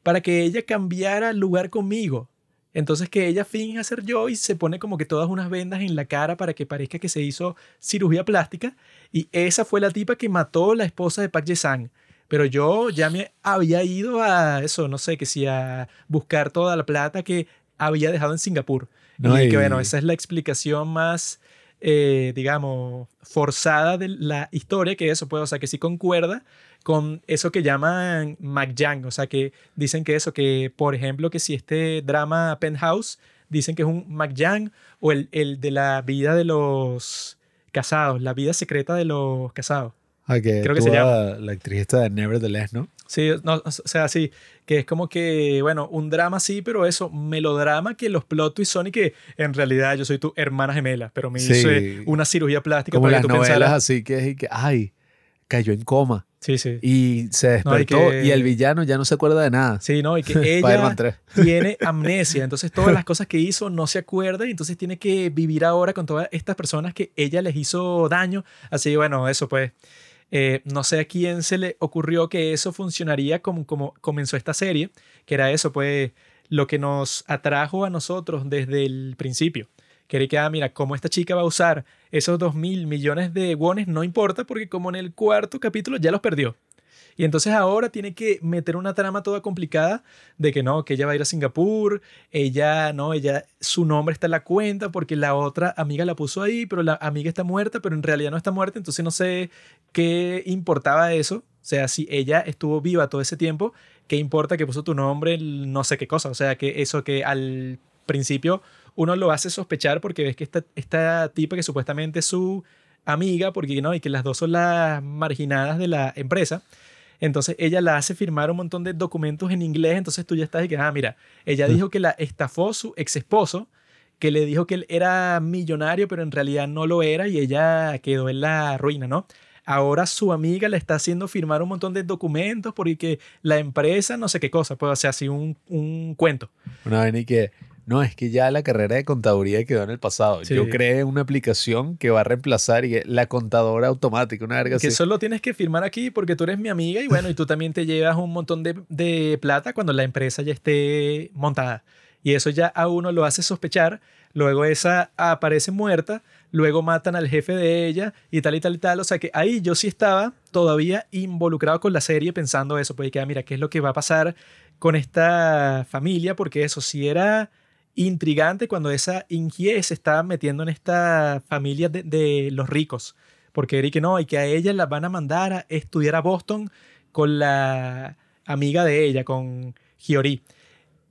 para que ella cambiara lugar conmigo. Entonces que ella finja ser yo y se pone como que todas unas vendas en la cara para que parezca que se hizo cirugía plástica. Y esa fue la tipa que mató la esposa de Park Jae-sang. Pero yo ya me había ido a eso, no sé, que si a buscar toda la plata que había dejado en Singapur. y, que bueno, esa es la explicación más, eh, digamos, forzada de la historia, que eso puede, o sea, que sí concuerda con eso que llaman McJang, o sea, que dicen que eso, que por ejemplo, que si este drama Penthouse, dicen que es un McJang o el, el de la vida de los casados, la vida secreta de los casados. Ah, Creo que se llama. La actriz esta de Nevertheless, ¿no? Sí, no, o sea, sí, que es como que, bueno, un drama sí, pero eso, melodrama que los plot twists son y que en realidad yo soy tu hermana gemela, pero me hice una cirugía plástica como para las que tú novelas así que es que, ay, cayó en coma. Sí, sí. Y se despertó y, el villano ya no se acuerda de nada. Sí, no, y que (laughs) ella tiene (laughs) amnesia, entonces todas las cosas que hizo no se acuerda y entonces tiene que vivir ahora con todas estas personas que ella les hizo daño. Así, bueno, eso pues eh, no sé a quién se le ocurrió que eso funcionaría como, como comenzó esta serie, que era eso, pues lo que nos atrajo a nosotros desde el principio. Que que, ah, mira, cómo esta chica va a usar esos dos mil millones de wones, no importa, porque como en el cuarto capítulo ya los perdió. Y entonces ahora tiene que meter una trama toda complicada de que no, que ella va a ir a Singapur, ella, no, ella, su nombre está en la cuenta porque la otra amiga la puso ahí, pero la amiga está muerta, pero en realidad no está muerta, entonces no sé qué importaba eso. O sea, si ella estuvo viva todo ese tiempo, ¿qué importa que puso tu nombre? No sé qué cosa. O sea, que eso que al principio uno lo hace sospechar porque ves que esta, esta tipa que supuestamente es su amiga, porque no, y que las dos son las marginadas de la empresa, entonces ella la hace firmar un montón de documentos en inglés, entonces tú ya estás y que, ah, mira, ella dijo que la estafó su ex esposo, que le dijo que él era millonario, pero en realidad no lo era y ella quedó en la ruina, ¿no? Ahora su amiga le está haciendo firmar un montón de documentos porque la empresa, no sé qué cosa, puede ser así un, un cuento. Una vez que no, es que ya la carrera de contaduría quedó en el pasado. Yo creé una aplicación que va a reemplazar la contadora automática, una verga Que solo tienes que firmar aquí porque tú eres mi amiga y bueno, y tú también te llevas un montón de, de plata cuando la empresa ya esté montada. Y eso ya a uno lo hace sospechar. Luego esa aparece muerta, luego matan al jefe de ella y tal y tal y tal. O sea que ahí yo sí estaba todavía involucrado con la serie pensando eso, pues que, ah, mira, ¿qué es lo que va a pasar con esta familia? Porque eso sí era intrigante cuando esa Ingie se estaba metiendo en esta familia de, los ricos. Porque Eric no, y que a ella la van a mandar a estudiar a Boston con la amiga de ella, con Giori.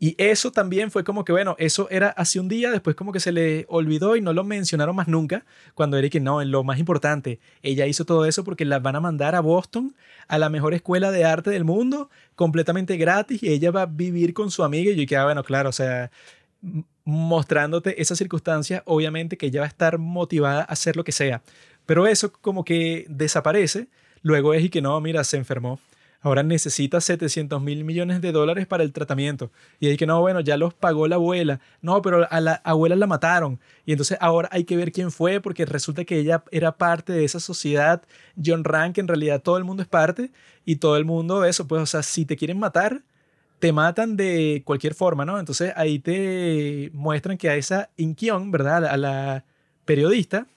Y eso también fue como que, bueno, eso era hace un día, después como que se le olvidó y no lo mencionaron más nunca, cuando Eric, no, en lo más importante, ella hizo todo eso porque la van a mandar a Boston, a la mejor escuela de arte del mundo, completamente gratis, y ella va a vivir con su amiga. Y yo quedaba, bueno, claro, o sea, mostrándote esa circunstancia, obviamente que ella va a estar motivada a hacer lo que sea. Pero eso como que desaparece, luego es y que no, mira, se enfermó. Ahora necesita 700 mil millones de dólares para el tratamiento. Y es que no, bueno, ya los pagó la abuela. No, pero a la abuela la mataron. Y entonces ahora hay que ver quién fue, porque resulta que ella era parte de esa sociedad John Rank, en realidad todo el mundo es parte. Y todo el mundo, eso, pues, o sea, si te quieren matar, te matan de cualquier forma, ¿no? Entonces ahí te muestran que a esa Inkion, ¿verdad? A la periodista,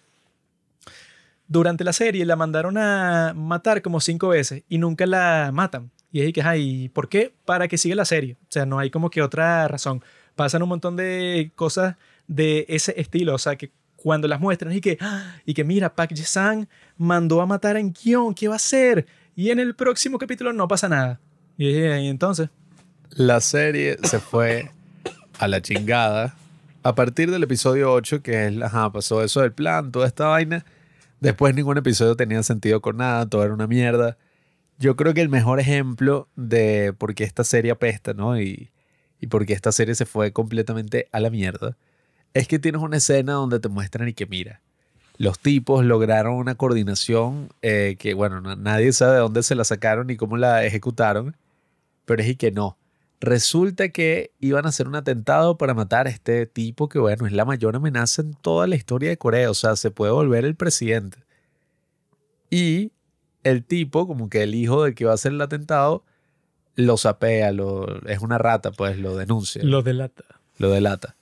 durante la serie la mandaron a matar como cinco veces y nunca la matan. Y es que, ay, ¿por qué? Para que siga la serie. O sea, no hay como que otra razón. Pasan un montón de cosas de ese estilo. O sea, que cuando las muestran y que, ¡ah! y que mira, Pak Ji-sang mandó a matar a Inkion, ¿qué va a hacer? Y en el próximo capítulo no pasa nada. Y entonces, la serie se fue a la chingada. A partir del episodio 8, que es, ajá, pasó eso del plan, toda esta vaina. Después ningún episodio tenía sentido con nada, todo era una mierda. Yo creo que el mejor ejemplo de por qué esta serie apesta, ¿no? Y, y por qué esta serie se fue completamente a la mierda, es que tienes una escena donde te muestran y que mira, los tipos lograron una coordinación eh, que, bueno, nadie sabe de dónde se la sacaron ni cómo la ejecutaron, pero es y que no Resulta que iban a hacer un atentado para matar a este tipo que, bueno, es la mayor amenaza en toda la historia de Corea. O sea, se puede volver el presidente. Y el tipo, como que el hijo del que va a hacer el atentado, lo sapea, lo, es una rata, pues lo denuncia. Lo delata. Lo delata.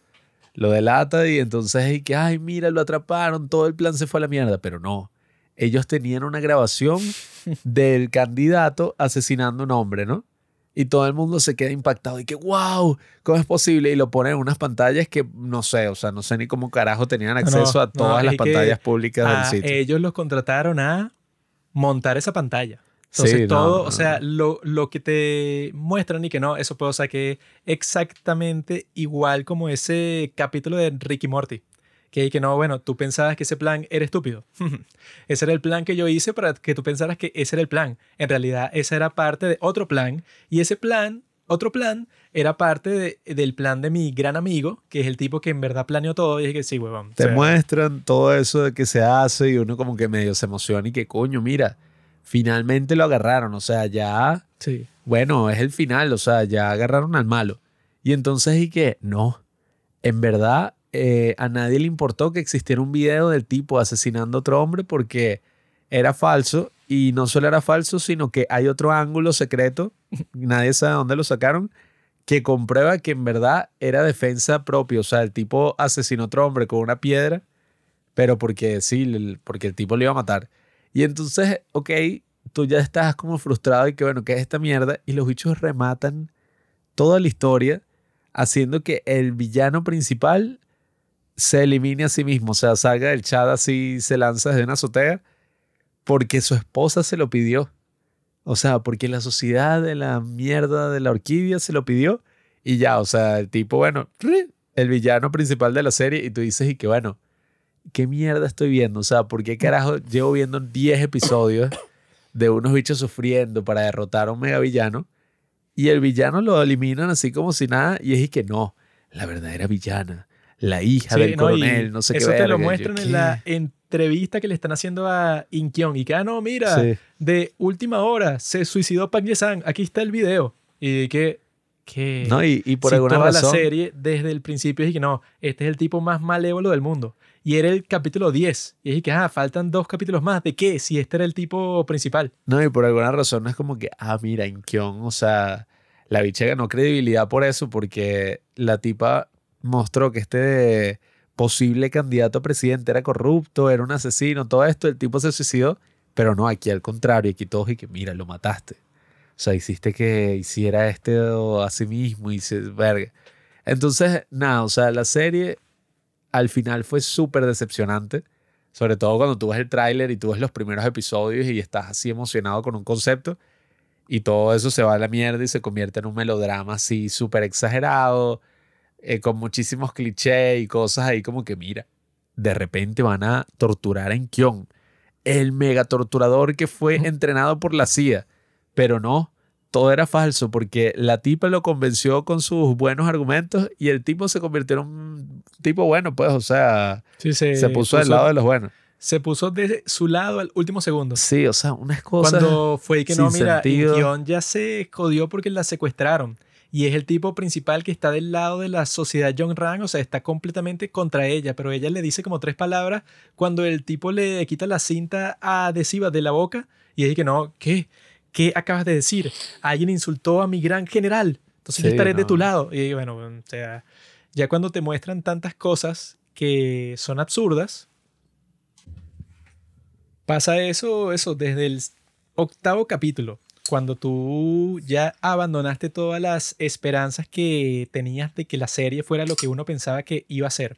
Lo delata y entonces y que, ay, mira, lo atraparon, todo el plan se fue a la mierda, pero no. Ellos tenían una grabación (laughs) del candidato asesinando a un hombre, ¿no? Y todo el mundo se queda impactado y que, wow, ¿cómo es posible? Y lo ponen en unas pantallas que no sé, o sea, no sé ni cómo carajo tenían acceso a todas las pantallas públicas del sitio. Ellos los contrataron a montar esa pantalla. Entonces todo, o sea, lo, lo, que te muestran y que no, eso puedo, o sea, que exactamente igual como ese capítulo de Ricky Morty. Que, que no, bueno, tú pensabas que ese plan era estúpido. (laughs) ese era el plan que yo hice para que tú pensaras que ese era el plan. En realidad, esa era parte de otro plan. Y ese plan, otro plan, era parte del plan de mi gran amigo, que es el tipo que en verdad planeó todo. Y dije que sí, huevón. Te muestran todo eso de que se hace y uno como que medio se emociona y que coño, mira finalmente lo agarraron, o sea, ya, sí. bueno, es el final, o sea, ya agarraron al malo. Y entonces, ¿y qué? No, en verdad, eh, a nadie le importó que existiera un video del tipo asesinando a otro hombre porque era falso y no solo era falso, sino que hay otro ángulo secreto, (laughs) nadie sabe dónde lo sacaron, que comprueba que en verdad era defensa propia, o sea, el tipo asesinó a otro hombre con una piedra, pero porque sí, porque el tipo le iba a matar. Y entonces, ok, tú ya estás como frustrado y que bueno, ¿qué es esta mierda? Y los bichos rematan toda la historia haciendo que el villano principal se elimine a sí mismo, o sea, salga del chat así, se lanza desde una azotea porque su esposa se lo pidió. O sea, porque la sociedad de la mierda de la orquídea se lo pidió y ya, o sea, el tipo, bueno, el villano principal de la serie y tú dices y que bueno, ¿qué mierda estoy viendo? O sea, ¿por qué carajo llevo viendo 10 episodios de unos bichos sufriendo para derrotar a un mega villano? Y el villano lo eliminan así como si nada. Y es que no, la verdadera villana, la hija del coronel, no sé qué. Eso te lo muestran en la entrevista que le están haciendo a Inkyong. Y que, ah, no, mira, de última hora se suicidó Park Ye-san. Aquí está el video. Y que, que no, y, por alguna toda razón, la serie desde el principio es que no, este es el tipo más malévolo del mundo y era el capítulo 10. Y dije que, ah, faltan dos capítulos más. ¿De qué? Si este era el tipo principal. No, y por alguna razón no es como que, ah, mira, Inkyong, o sea, la bicha ganó credibilidad por eso, porque la tipa mostró que este posible candidato a presidente era corrupto, era un asesino, todo esto, el tipo se suicidó, pero no, aquí al contrario, aquí todos y que, mira, lo mataste. O sea, hiciste que hiciera este a sí mismo y se, verga. Entonces, nada, o sea, la serie al final fue súper decepcionante. Sobre todo cuando tú ves el tráiler y tú ves los primeros episodios y estás así emocionado con un concepto y todo eso se va a la mierda y se convierte en un melodrama así súper exagerado, eh, con muchísimos clichés y cosas ahí como que mira, de repente van a torturar a Kion, el mega torturador que fue entrenado por la CIA, pero no, todo era falso porque la tipa lo convenció con sus buenos argumentos y el tipo se convirtió en un tipo bueno, pues, o sea, se, puso, del lado de los buenos. Se puso de su lado al último segundo. Sí, o sea, unas cosas. Cuando fue que no, mira, Kion ya se jodió porque la secuestraron. Y es el tipo principal que está del lado de la sociedad John Rang, o sea, está completamente contra ella, pero ella le dice como tres palabras cuando el tipo le quita la cinta adhesiva de la boca y dice que no, ¿qué? ¿qué acabas de decir? Alguien insultó a mi gran general, entonces yo estaré de tu lado. Y bueno, o sea, ya cuando te muestran tantas cosas que son absurdas, pasa eso, eso, desde el octavo capítulo, cuando tú ya abandonaste todas las esperanzas que tenías de que la serie fuera lo que uno pensaba que iba a ser.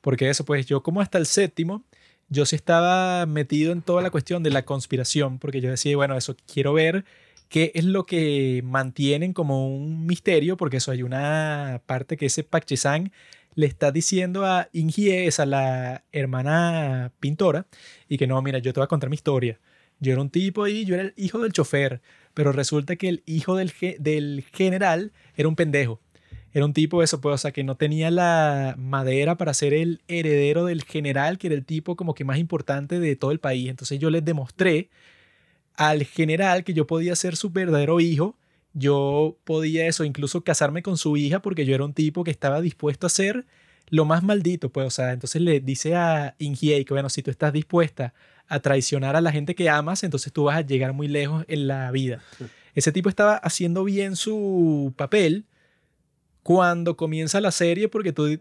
Porque eso, pues yo como hasta el séptimo, yo sí estaba metido en toda la cuestión de la conspiración, porque yo decía, bueno, eso quiero ver qué es lo que mantienen como un misterio, porque eso hay una parte que ese Pak le está diciendo a Ingie, esa la hermana pintora, y que no, mira, yo te voy a contar mi historia. Yo era un tipo y yo era el hijo del chofer, pero resulta que el hijo del, del general era un pendejo. Era un tipo, eso, pues, o sea, que no tenía la madera para ser el heredero del general, que era el tipo como que más importante de todo el país. Entonces yo les demostré al general que yo podía ser su verdadero hijo yo podía eso, incluso casarme con su hija porque yo era un tipo que estaba dispuesto a hacer lo más maldito, pues, o sea, entonces le dice a Ingie que, bueno, si tú estás dispuesta a traicionar a la gente que amas, entonces tú vas a llegar muy lejos en la vida. Ese tipo estaba haciendo bien su papel cuando comienza la serie porque tú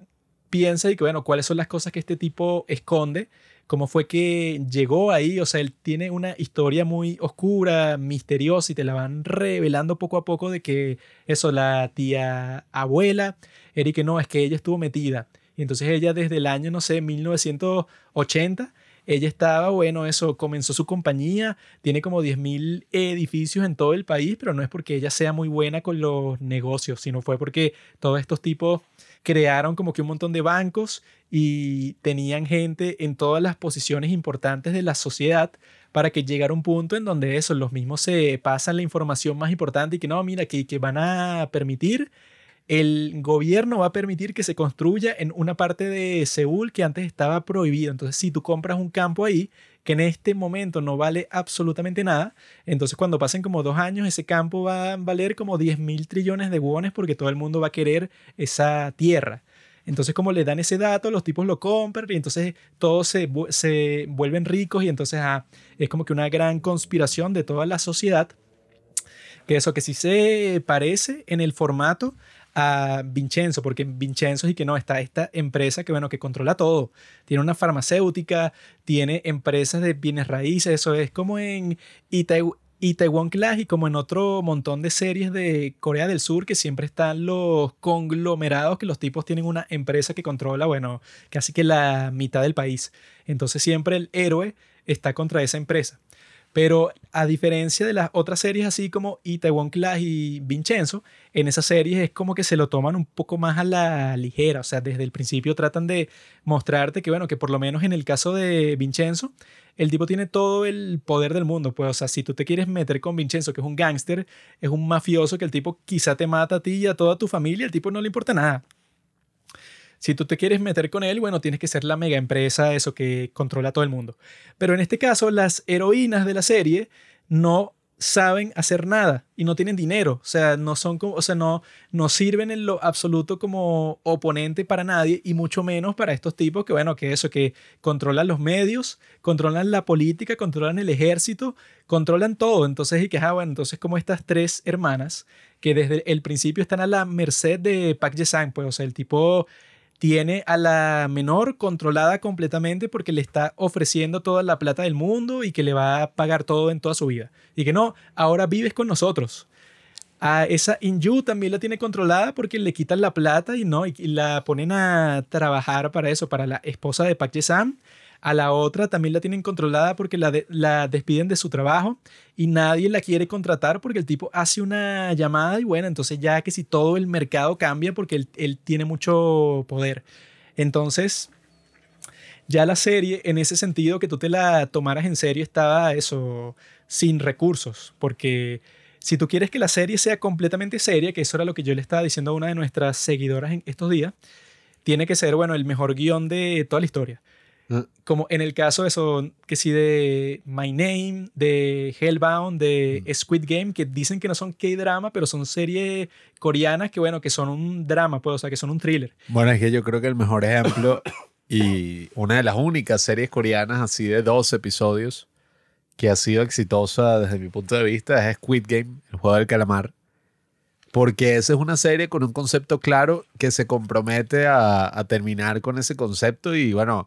piensas y que, bueno, cuáles son las cosas que este tipo esconde, cómo fue que llegó ahí, o sea, él tiene una historia muy oscura, misteriosa y te la van revelando poco a poco de que eso, la tía abuela, Eric, no, es que ella estuvo metida. Y entonces ella desde el año, no sé, 1980, ella estaba, bueno, eso, comenzó su compañía, tiene como 10.000 edificios en todo el país, pero no es porque ella sea muy buena con los negocios, sino fue porque todos estos tipos crearon como que un montón de bancos y tenían gente en todas las posiciones importantes de la sociedad para que llegara un punto en donde eso, los mismos se pasan la información más importante y que no, mira, que, que van a permitir el gobierno va a permitir que se construya en una parte de Seúl que antes estaba prohibido. Entonces, si tú compras un campo ahí que en este momento no vale absolutamente nada, entonces cuando pasen como dos años, ese campo va a valer como 10 mil trillones de wones porque todo el mundo va a querer esa tierra. Entonces, como le dan ese dato, los tipos lo compran y entonces todos se, se vuelven ricos y entonces ah, es como que una gran conspiración de toda la sociedad. Que eso que sí se parece en el formato a Vincenzo, porque Vincenzo y que no, está esta empresa que, bueno, que controla todo. Tiene una farmacéutica, tiene empresas de bienes raíces, eso es como en Itaewon Class y como en otro montón de series de Corea del Sur que siempre están los conglomerados que los tipos tienen una empresa que controla, bueno, casi que la mitad del país. Entonces siempre el héroe está contra esa empresa. Pero a diferencia de las otras series así como Itaewon Class y Vincenzo, en esas series es como que se lo toman un poco más a la ligera, o sea, desde el principio tratan de mostrarte que bueno, que por lo menos en el caso de Vincenzo, el tipo tiene todo el poder del mundo, pues o sea, si tú te quieres meter con Vincenzo, que es un gángster, es un mafioso que el tipo quizá te mata a ti y a toda tu familia, el tipo no le importa nada. Si tú te quieres meter con él, bueno, tienes que ser la mega empresa, eso que controla todo el mundo. Pero en este caso, las heroínas de la serie no saben hacer nada y no tienen dinero, o sea, no son o sea, no, no sirven en lo absoluto como oponente para nadie y mucho menos para estos tipos que, bueno, que eso, que controlan los medios, controlan la política, controlan el ejército, controlan todo. Entonces, y que, ah, bueno, entonces como estas tres hermanas que desde el principio están a la merced de Park Jae-sang, pues, o sea, el tipo tiene a la menor controlada completamente porque le está ofreciendo toda la plata del mundo y que le va a pagar todo en toda su vida. Y que no, ahora vives con nosotros. A esa Inju también la tiene controlada porque le quitan la plata y no, y la ponen a trabajar para eso, para la esposa de Park Jae-sam a la otra también la tienen controlada porque la, la despiden de su trabajo y nadie la quiere contratar porque el tipo hace una llamada y bueno, entonces ya que si todo el mercado cambia porque él, él tiene mucho poder. Entonces, ya la serie, en ese sentido, que tú te la tomaras en serio, estaba eso, sin recursos, porque si tú quieres que la serie sea completamente seria, que eso era lo que yo le estaba diciendo a una de nuestras seguidoras en estos días, tiene que ser, bueno, el mejor guion de toda la historia. Como en el caso de eso, que sí, de My Name, de Hellbound, de mm. Squid Game, que dicen que no son K-drama, pero son series coreanas que, bueno, que son un drama, pues, o sea, que son un thriller. Bueno, es que yo creo que el mejor ejemplo (coughs) y una de las únicas series coreanas así de dos episodios que ha sido exitosa desde mi punto de vista es Squid Game, el juego del calamar. Porque esa es una serie con un concepto claro que se compromete a, a terminar con ese concepto y bueno,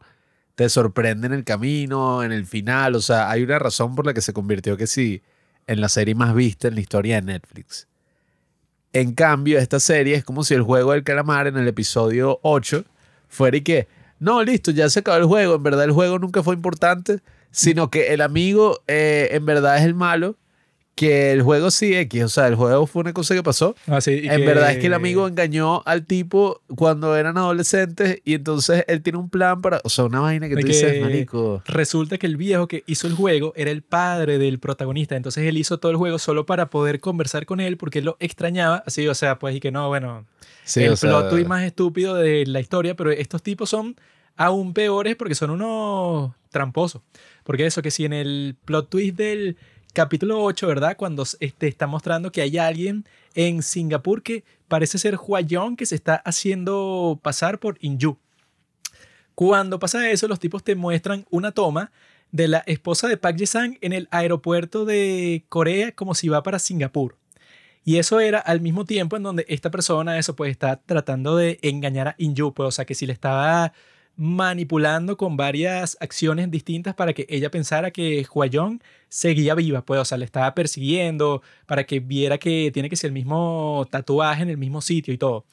te sorprende en el camino, en el final. O sea, hay una razón por la que se convirtió que sí en la serie más vista en la historia de Netflix. En cambio, esta serie es como si el juego del calamar en el episodio 8 fuera y que, no, listo, ya se acabó el juego. En verdad el juego nunca fue importante, sino que el amigo eh, en verdad es el malo que el juego sí X, o sea, el juego fue una cosa que pasó. Ah, en verdad es que el amigo engañó al tipo cuando eran adolescentes y entonces él tiene un plan para, o sea, una vaina que tú dices, marico. Resulta que el viejo que hizo el juego era el padre del protagonista, entonces él hizo todo el juego solo para poder conversar con él porque él lo extrañaba, así, o sea, pues y que no, bueno, sí, el plot twist más estúpido de la historia, pero estos tipos son aún peores porque son unos tramposos. Porque eso que si en el plot twist del capítulo 8, ¿verdad? Cuando este, está mostrando que hay alguien en Singapur que parece ser Huayong que se está haciendo pasar por Inju. Cuando pasa eso, los tipos te muestran una toma de la esposa de Park Ji-sang en el aeropuerto de Corea como si va para Singapur. Y eso era al mismo tiempo en donde esta persona, eso pues está tratando de engañar a Inju, pues, o sea que si le estaba manipulando con varias acciones distintas para que ella pensara que Huayong seguía viva, pues, o sea, le estaba persiguiendo para que viera que tiene que ser el mismo tatuaje en el mismo sitio y todo.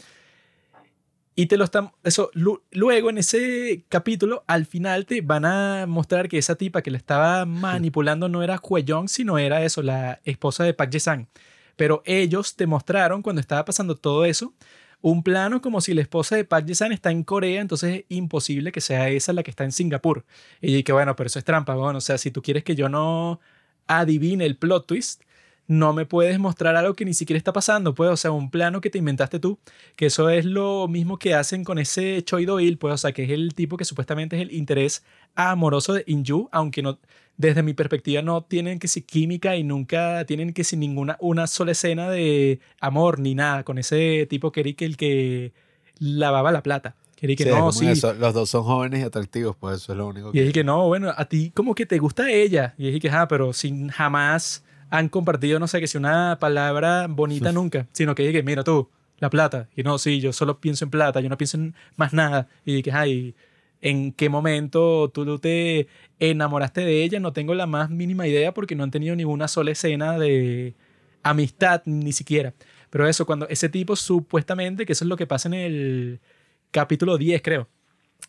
Y te lo están, eso, luego en ese capítulo, al final te van a mostrar que esa tipa que le estaba manipulando no era Huayong, sino era eso, la esposa de Park Ji-sang. Pero ellos te mostraron cuando estaba pasando todo eso, un plano como si la esposa de Park Ji-san está en Corea, entonces es imposible que sea esa la que está en Singapur. Y que bueno, pero eso es trampa, bueno, o sea, si tú quieres que yo no adivine el plot twist, no me puedes mostrar algo que ni siquiera está pasando, pues, o sea, un plano que te inventaste tú, que eso es lo mismo que hacen con ese Choi Do-il, pues, o sea, que es el tipo que supuestamente es el interés amoroso de Inju, aunque no, desde mi perspectiva no tienen que ser química y nunca tienen que ser ninguna una sola escena de amor ni nada con ese tipo que era el que lavaba la plata. Que que no, sí. Los dos son jóvenes y atractivos, pues eso es lo único. Que... Y dije que no, bueno, a ti como que te gusta ella. Y dije que, ah, pero sin jamás han compartido, no sé, que si una palabra bonita nunca, sino que dije, mira tú, la plata. Y no, sí, yo solo pienso en plata, yo no pienso en más nada. Y dije, ay, en qué momento tú te enamoraste de ella, no tengo la más mínima idea porque no han tenido ninguna sola escena de amistad ni siquiera. Pero eso, cuando ese tipo supuestamente, que eso es lo que pasa en el capítulo 10 creo,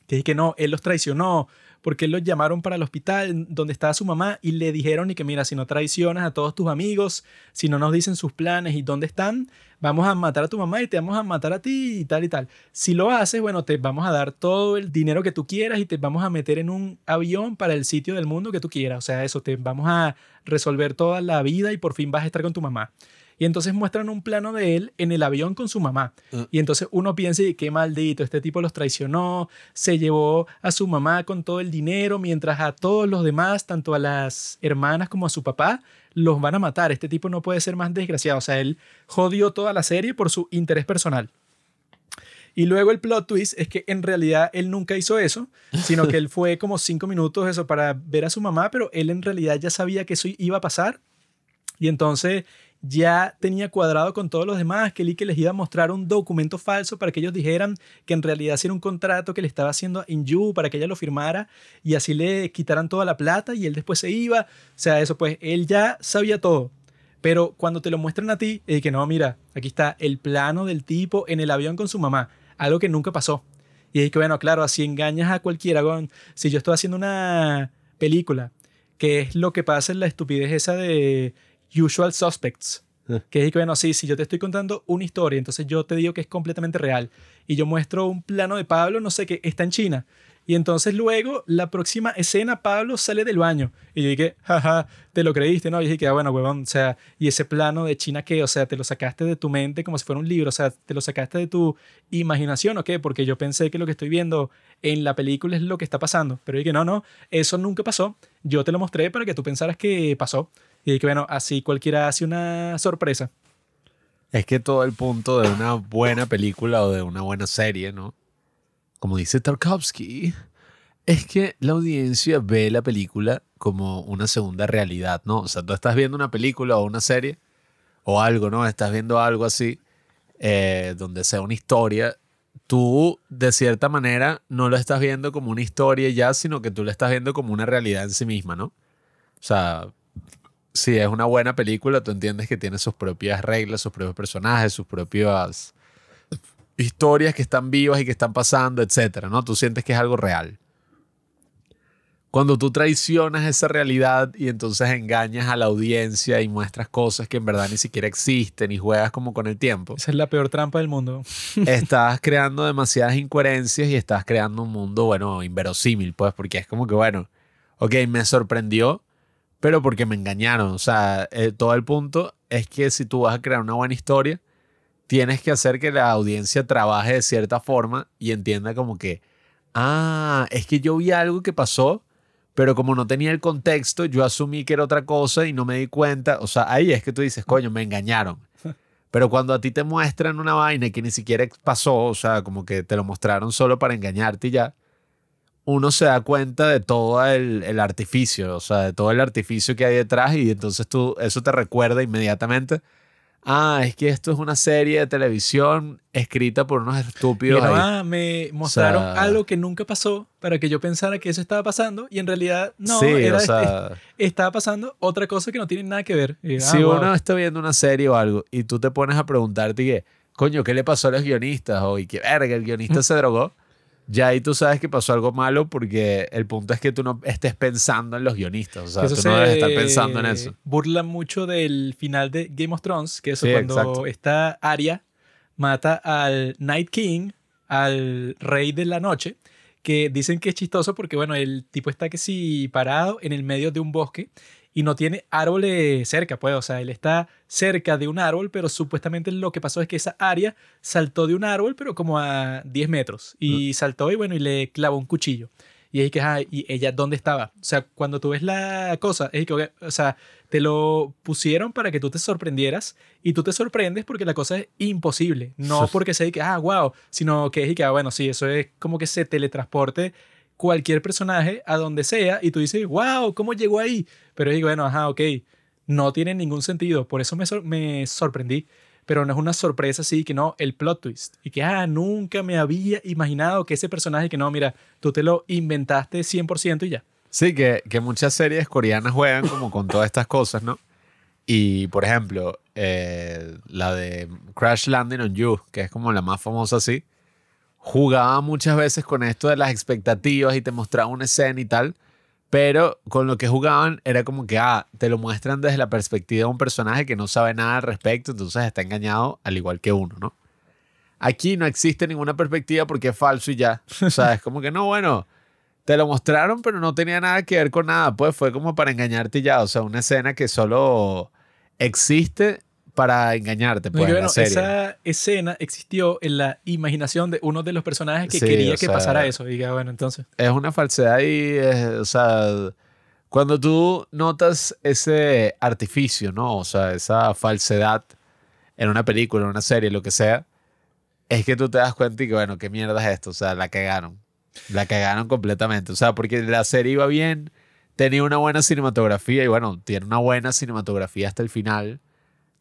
que es que no, él los traicionó, porque los llamaron para el hospital donde estaba su mamá y le dijeron y que mira, si no traicionas a todos tus amigos, si no nos dicen sus planes y dónde están, vamos a matar a tu mamá y te vamos a matar a ti y tal y tal. Si lo haces, bueno, te vamos a dar todo el dinero que tú quieras y te vamos a meter en un avión para el sitio del mundo que tú quieras. O sea, eso, te vamos a resolver toda la vida y por fin vas a estar con tu mamá. Y entonces muestran un plano de él en el avión con su mamá. Mm. Y entonces uno piensa, qué maldito, este tipo los traicionó, se llevó a su mamá con todo el dinero, mientras a todos los demás, tanto a las hermanas como a su papá, los van a matar. Este tipo no puede ser más desgraciado. O sea, él jodió toda la serie por su interés personal. Y luego el plot twist es que en realidad él nunca hizo eso, sino que él (laughs) fue como cinco minutos eso para ver a su mamá, pero él en realidad ya sabía que eso iba a pasar. Y entonces ya tenía cuadrado con todos los demás que que les iba a mostrar un documento falso para que ellos dijeran que en realidad era un contrato que le estaba haciendo a Inju para que ella lo firmara y así le quitaran toda la plata y él después se iba. O sea, eso pues él ya sabía todo. Pero cuando te lo muestran a ti, es que no, mira, aquí está el plano del tipo en el avión con su mamá, algo que nunca pasó. Y es que, bueno, claro, así engañas a cualquiera. Si yo estoy haciendo una película, que es lo que pasa en la estupidez esa de Usual Suspects. Eh. Que es que, bueno, sí, si yo te estoy contando una historia, entonces yo te digo que es completamente real. Y yo muestro un plano de Pablo, no sé, que está en China. Y entonces luego, la próxima escena, Pablo sale del baño. Y yo dije, jaja, te lo creíste, ¿no? Y dije, ah, bueno, huevón, o sea, y ese plano de China, ¿qué? O sea, te lo sacaste de tu mente como si fuera un libro, o sea, te lo sacaste de tu imaginación, ¿o qué? Porque yo pensé que lo que estoy viendo en la película es lo que está pasando. Pero dije, no, no, eso nunca pasó. Yo te lo mostré para que tú pensaras que pasó. Y que bueno, así cualquiera hace una sorpresa. Es que todo el punto de una buena película o de una buena serie, ¿no? Como dice Tarkovsky, es que la audiencia ve la película como una segunda realidad, ¿no? O sea, tú estás viendo una película o una serie o algo, ¿no? Estás viendo algo así, eh, donde sea una historia, tú de cierta manera no lo estás viendo como una historia ya, sino que tú lo estás viendo como una realidad en sí misma, ¿no? O sea, si es una buena película, tú entiendes que tiene sus propias reglas, sus propios personajes, sus propias historias que están vivas y que están pasando, etcétera, ¿no? Tú sientes que es algo real. Cuando tú traicionas esa realidad y entonces engañas a la audiencia y muestras cosas que en verdad ni siquiera existen y juegas como con el tiempo. Esa es la peor trampa del mundo. (laughs) estás creando demasiadas incoherencias y estás creando un mundo, bueno, inverosímil, pues, porque es como que, bueno, ok, me sorprendió, pero porque me engañaron. O sea, eh, todo el punto es que si tú vas a crear una buena historia, tienes que hacer que la audiencia trabaje de cierta forma y entienda como que, ah, es que yo vi algo que pasó, pero como no tenía el contexto, yo asumí que era otra cosa y no me di cuenta. O sea, ahí es que tú dices, coño, me engañaron. (laughs) Pero cuando a ti te muestran una vaina que ni siquiera pasó, o sea, como que te lo mostraron solo para engañarte y ya, uno se da cuenta de todo el, el artificio, o sea, de todo el artificio que hay detrás y entonces tú, eso te recuerda inmediatamente ah, es que esto es una serie de televisión escrita por unos estúpidos. Ahí. ah, me mostraron sea- algo que nunca pasó para que yo pensara que eso estaba pasando y en realidad no, sí, era, o sea, estaba pasando otra cosa que no tiene nada que ver. Y, ah, si wow. uno está viendo una serie o algo y tú te pones a preguntarte que, coño, ¿qué le pasó a los guionistas? O y que, verga, el guionista (laughs) se drogó. Ya ahí tú sabes que pasó algo malo porque el punto es que tú no estés pensando en los guionistas. O sea, Eso tú no debes estar pensando en eso. Burla mucho del final de Game of Thrones, que eso Sí, cuando exacto. está Arya mata al Night King, al rey de la noche, que dicen que es chistoso porque, bueno, el tipo está que sí parado en el medio de un bosque y no tiene árboles cerca, pues, o sea, él está cerca de un árbol, pero supuestamente lo que pasó es que esa Arya saltó de un árbol, pero como a 10 metros, y saltó y, bueno, y le clavó un cuchillo. Y es que, ah, ¿y ella dónde estaba? O sea, cuando tú ves la cosa, es que, o sea, te lo pusieron para que tú te sorprendieras y tú te sorprendes porque la cosa es imposible. No (laughs) porque sea que, ah, wow, sino que es que, ah, bueno, sí, eso es como que se teletransporte cualquier personaje a donde sea y tú dices, wow, ¿cómo llegó ahí? Pero que, bueno, ajá, ok, no tiene ningún sentido. Por eso me sorprendí. Pero no es una sorpresa así que no, el plot twist. Y que, ah, nunca me había imaginado que ese personaje que no, mira, tú te lo inventaste 100% y ya. Sí, que, que muchas series coreanas juegan como con todas estas cosas, ¿no? Y, por ejemplo, eh, la de Crash Landing on You, que es como la más famosa así, jugaba muchas veces con esto de las expectativas y te mostraba una escena y tal, pero con lo que jugaban era como que, ah, te lo muestran desde la perspectiva de un personaje que no sabe nada al respecto, entonces está engañado al igual que uno, ¿no? Aquí no existe ninguna perspectiva porque es falso y ya. O sea, es como que no, bueno, te lo mostraron, pero no tenía nada que ver con nada. Pues fue como para engañarte ya. O sea, una escena que solo existe para engañarte. Pues, y que, en bueno, la serie. esa escena existió en la imaginación de uno de los personajes que Sí, quería que sea- pasara eso. Y que, bueno, entonces. Es una falsedad y, es- o sea, cuando tú notas ese artificio, ¿no? O sea, esa falsedad en una película, en una serie, lo que sea, es que tú te das cuenta y que, bueno, ¿qué mierda es esto? O sea, la cagaron. La cagaron completamente. O sea, porque la serie iba bien, tenía una buena cinematografía y, bueno, tiene una buena cinematografía hasta el final.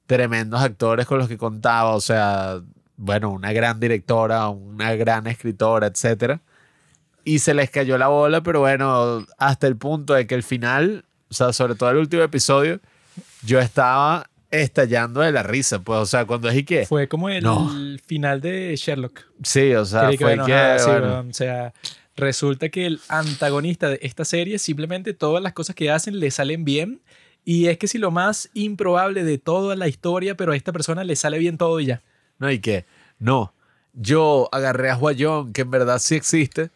Tremendos actores con los que contaba, o sea, bueno, una gran directora, una gran escritora, etcétera y se les cayó la bola, pero bueno, hasta el punto de que el final, o sea, sobre todo el último episodio, yo estaba estallando de la risa, pues, o sea, cuando es y que, Fue como el No. final de Sherlock. sí, o sea, que, fue que, bueno, o sea, resulta que el antagonista de esta serie simplemente todas las cosas que hacen le salen bien. Y es que si lo más improbable de toda la historia, pero a esta persona le sale bien todo y ya. no, y que, no, yo agarré a Juayón, que en verdad sí existe,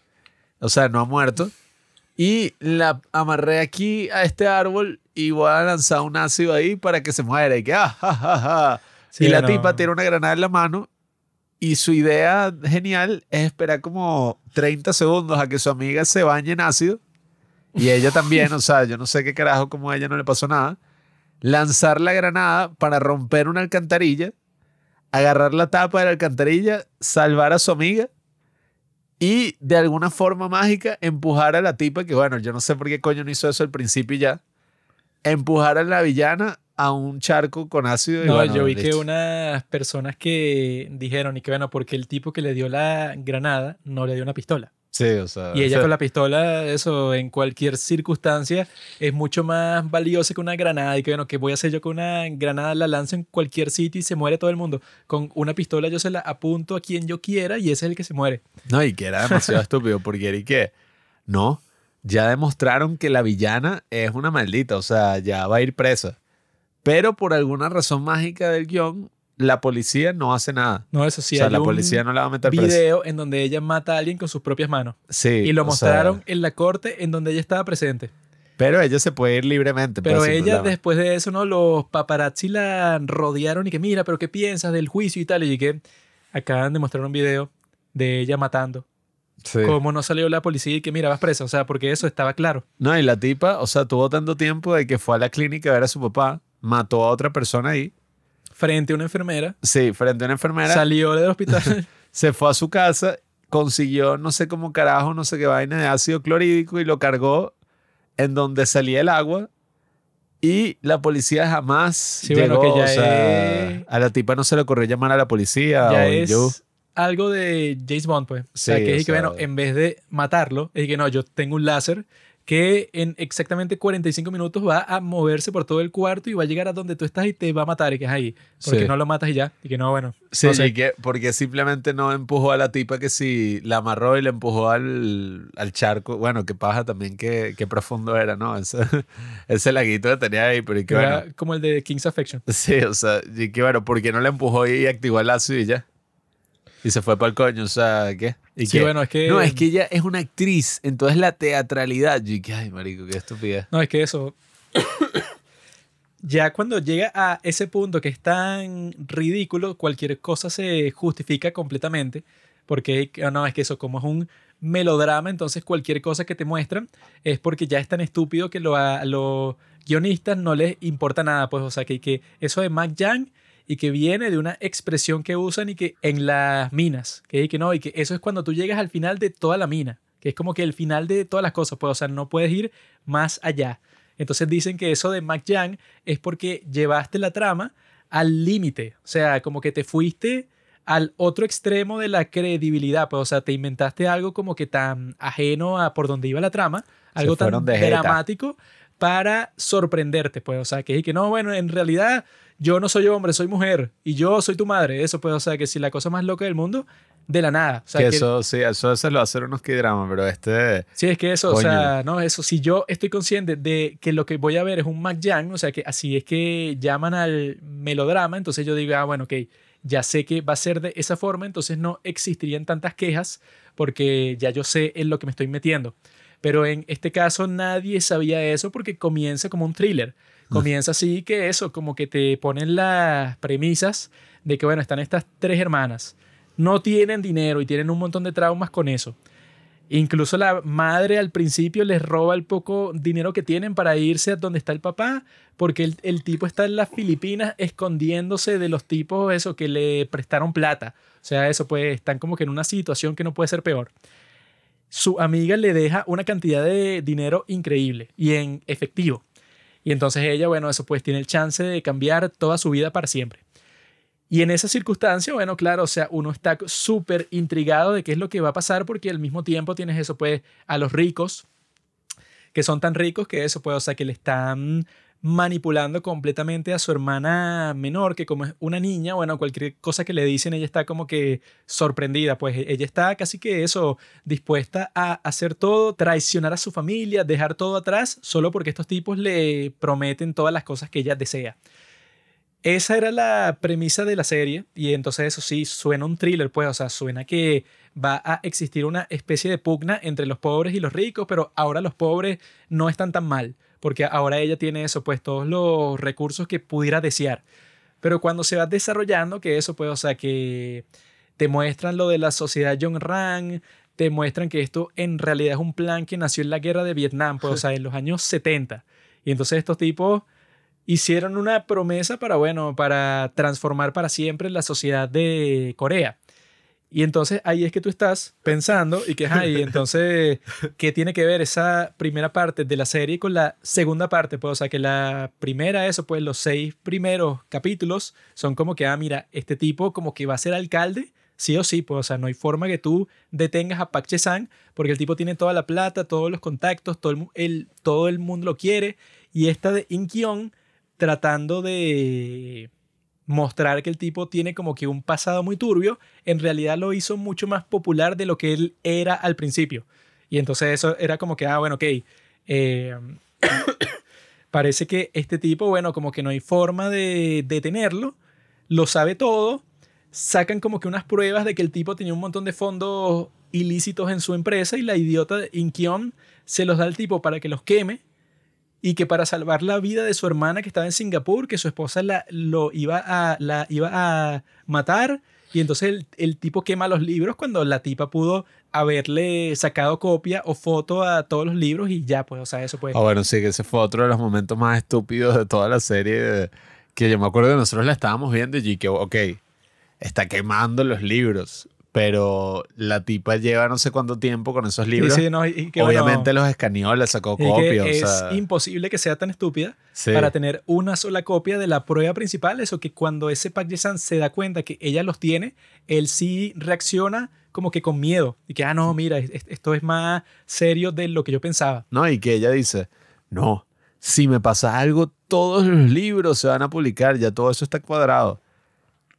o sea, no ha muerto, y la amarré aquí a este árbol y voy a lanzar un ácido ahí para que se muera, y que, ah, ja, ja, ja. Sí, y la bueno, tipa tiene una granada en la mano y su idea genial es esperar como 30 segundos a que su amiga se bañe en ácido y ella también, o sea, yo no sé qué carajo, como a ella no le pasó nada, lanzar la granada para romper una alcantarilla, agarrar la tapa de la alcantarilla, salvar a su amiga y de alguna forma mágica empujar a la tipa, que bueno, yo no sé por qué coño no hizo eso al principio y ya, empujar a la villana a un charco con ácido. y No, bueno, yo vi que unas personas que dijeron y que bueno, porque el tipo que le dio la granada no le dio una pistola. Sí, o sea. Y ella o (laughs) sea, con la pistola, eso en cualquier circunstancia es mucho más valiosa que una granada. Y que bueno, que voy a hacer yo con una granada? La lanzo en cualquier sitio y se muere todo el mundo. Con una pistola yo se la apunto a quien yo quiera y ese es el que se muere. No, y que era demasiado (laughs) estúpido porque era y que. No, ya demostraron que la villana es una maldita, o sea, ya va a ir presa. Pero por alguna razón mágica del guion, la policía no hace nada. No, eso sí, o sea, la policía no la va a meter presa. video en donde ella mata a alguien con sus propias manos. Sí. Y lo sea, mostraron en la corte en donde ella estaba presente. pero ella se puede ir libremente. pues, Pero ella, después de eso, ¿no? Los paparazzi la rodearon y que, mira, pero ¿qué piensas del juicio y tal? Y que acaban de mostrar un video de ella matando Sí. cómo no salió la policía y que mira, vas presa. O sea, porque eso estaba claro. No, y la tipa, o sea, tuvo tanto tiempo de que fue a la clínica a ver a su papá, mató a otra persona ahí. Frente a una enfermera, Sí, frente a una enfermera. salió del (laughs) hospital. se fue a su casa, consiguió no sé cómo carajo, no sé qué vaina de ácido clorhídrico y lo cargó en donde salía el agua. Y la policía jamás bueno, llegó. que ya o sea, es- a la tipa no se le ocurrió llamar a la policía. ya o es yo. algo de James Bond, pues. o sea, Sí, que o es que, bueno, sea- en vez de matarlo, es que no, yo tengo un láser que en exactamente 45 minutos va a moverse por todo el cuarto y va a llegar a donde tú estás y te va a matar y que es ahí. Porque Sí. no lo matas y ya. Y que no, bueno. Sí, no sé. y que, porque simplemente no empujó a la tipa que si la amarró y la empujó al, al charco. Bueno, qué paja también, qué, qué profundo era, ¿no? Ese, (laughs) ese laguito que tenía ahí, pero y que Era bueno. como el de King's Affection. Sí, o sea, y que bueno, ¿por qué no la empujó y activó el lazo y ya? Y se fue para el coño, o sea, ¿qué? Y Sí, que- bueno, es que. No, es que ella es una actriz, entonces la teatralidad. Y que, ay, marico, qué estupidez. No, es que eso. (coughs) ya cuando llega a ese punto que es tan ridículo, cualquier cosa se justifica completamente. Porque ah, no, es que eso, como es un melodrama, entonces cualquier cosa que te muestran es porque ya es tan estúpido que lo, a los guionistas no les importa nada. Pues, o sea, que, que eso de Mac Yang y que viene de una expresión que usan y que en las minas, que, que no, y que eso es cuando tú llegas al final de toda la mina, que es como que el final de todas las cosas, pues, o sea, no puedes ir más allá. Entonces dicen que eso de Mac Yang es porque llevaste la trama al límite, o sea, como que te fuiste al otro extremo de la credibilidad, pues, o sea, te inventaste algo como que tan ajeno a por donde iba la trama, algo tan dramático para sorprenderte, pues, o sea, que, que no, bueno, en realidad yo no soy hombre, soy mujer y yo soy tu madre, eso pues, o sea, que si la cosa más loca del mundo, de la nada, o sea, que que- eso, sí, eso se lo hacen unos K-drama, pero este... Sí, es que eso, o sea, no, eso, si yo estoy consciente de que lo que voy a ver es un Mac Yang, o sea, que así es que llaman al melodrama, entonces yo digo, ah, bueno, ok, ya sé que va a ser de esa forma, entonces no existirían tantas quejas porque ya yo sé en lo que me estoy metiendo. Pero en este caso nadie sabía eso porque comienza como un thriller. Comienza así que eso, como que te ponen las premisas de que, bueno, están estas tres hermanas. No tienen dinero y tienen un montón de traumas con eso. Incluso la madre al principio les roba el poco dinero que tienen para irse a donde está el papá, porque el, el tipo está en las Filipinas escondiéndose de los tipos eso que le prestaron plata. O sea, eso pues están como que en una situación que no puede ser peor. Su amiga le deja una cantidad de dinero increíble y en efectivo. Y entonces ella, bueno, eso pues tiene el chance de cambiar toda su vida para siempre. Y en esa circunstancia, bueno, claro, o sea, uno está súper intrigado de qué es lo que va a pasar porque al mismo tiempo tienes eso, pues, a los ricos, que son tan ricos que eso, pues, o sea, que le están manipulando completamente a su hermana menor, que como es una niña, bueno, cualquier cosa que le dicen, ella está como que sorprendida, pues ella está casi que eso, dispuesta a hacer todo, traicionar a su familia, dejar todo atrás, solo porque estos tipos le prometen todas las cosas que ella desea. Esa era la premisa de la serie y entonces eso sí suena un thriller, pues, o sea, suena que va a existir una especie de pugna entre los pobres y los ricos, pero ahora los pobres no están tan mal, porque ahora ella tiene eso, pues todos los recursos que pudiera desear. Pero cuando se va desarrollando, que eso, pues, o sea, que te muestran lo de la sociedad John Rang, te muestran que esto en realidad es un plan que nació en la guerra de Vietnam, pues, o sea, en los años 70. Y entonces estos tipos hicieron una promesa para, bueno, para transformar para siempre la sociedad de Corea. Y entonces ahí es que tú estás pensando y que, ay, entonces, (laughs) ¿qué tiene que ver esa primera parte de la serie con la segunda parte? Pues, o sea, que la primera, eso, pues los seis primeros capítulos son como que, ah, mira, este tipo como que va a ser alcalde, sí o sí, pues, o sea, no hay forma que tú detengas a Park Che-sang porque el tipo tiene toda la plata, todos los contactos, todo el, todo el mundo lo quiere. Y esta de In tratando de mostrar que el tipo tiene como que un pasado muy turbio, en realidad lo hizo mucho más popular de lo que él era al principio. Y entonces eso era como que, ah, bueno, ok, eh, (coughs) parece que este tipo, bueno, como que no hay forma de detenerlo, lo sabe todo, sacan como que unas pruebas de que el tipo tenía un montón de fondos ilícitos en su empresa y la idiota Incheon se los da al tipo para que los queme y que para salvar la vida de su hermana que estaba en Singapur, que su esposa la, lo iba a, la iba a matar Y entonces el, el tipo quema los libros cuando la tipa pudo haberle sacado copia o foto a todos los libros y ya, pues, o sea, eso pues. Ah, bueno, sí, que ese fue otro de los momentos más estúpidos de toda la serie. que yo me acuerdo que nosotros la estábamos viendo y que, ok, está quemando los libros, pero la tipa lleva no sé cuánto tiempo con esos Sí, libros. sí, no, y- que, bueno, Obviamente los escaneó, le sacó y que copia. o es sea, imposible que sea tan estúpida sí. para tener una sola copia de la prueba principal. Eso que cuando ese Park Jae-san se da cuenta que ella los tiene, él sí reacciona como que con miedo. Y que, ah, no, mira, es- es- esto es más serio de lo que yo pensaba. No, y que ella dice, no, si me pasa algo, todos los libros se van a publicar, ya todo eso está cuadrado.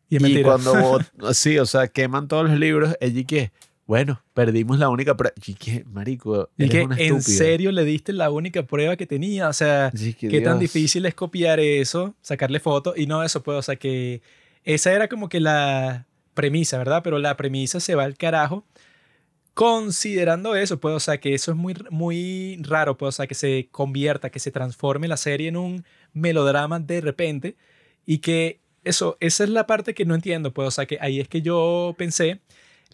Y Y cuando, (laughs) sí, o sea, queman todos los libros, ella que, bueno, perdimos la única prueba. Y que, marico, Y que una en serio le diste la única prueba que tenía. O sea, que, qué tan Dios. difícil es copiar eso, sacarle fotos y no eso, pues, o sea, que esa era como que la premisa, ¿verdad? Pero la premisa se va al carajo considerando eso, pues, o sea, que eso es muy, muy raro, pues, o sea, que se convierta, que se transforme la serie en un melodrama de repente y que eso, esa es la parte que no entiendo, pues, o sea, que ahí es que yo pensé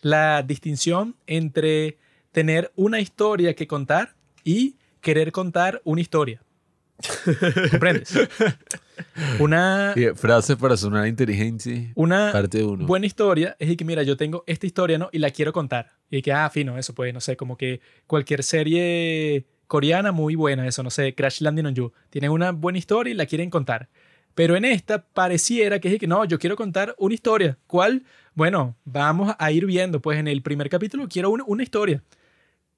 la distinción entre tener una historia que contar y querer contar una historia. (laughs) ¿Comprendes? Una, Y Frases para sonar inteligente, una parte 1. buena historia es que, mira, yo tengo esta historia, ¿no? Y la quiero contar. Y que, ah, fino, eso pues, no sé, como que cualquier serie coreana muy buena, eso, no sé, Crash Landing on You. Tienen una buena historia y la quieren contar. Pero en esta pareciera que es que, no, yo quiero contar una historia. ¿Cuál? Bueno, vamos a ir viendo, pues en el primer capítulo quiero una, una historia.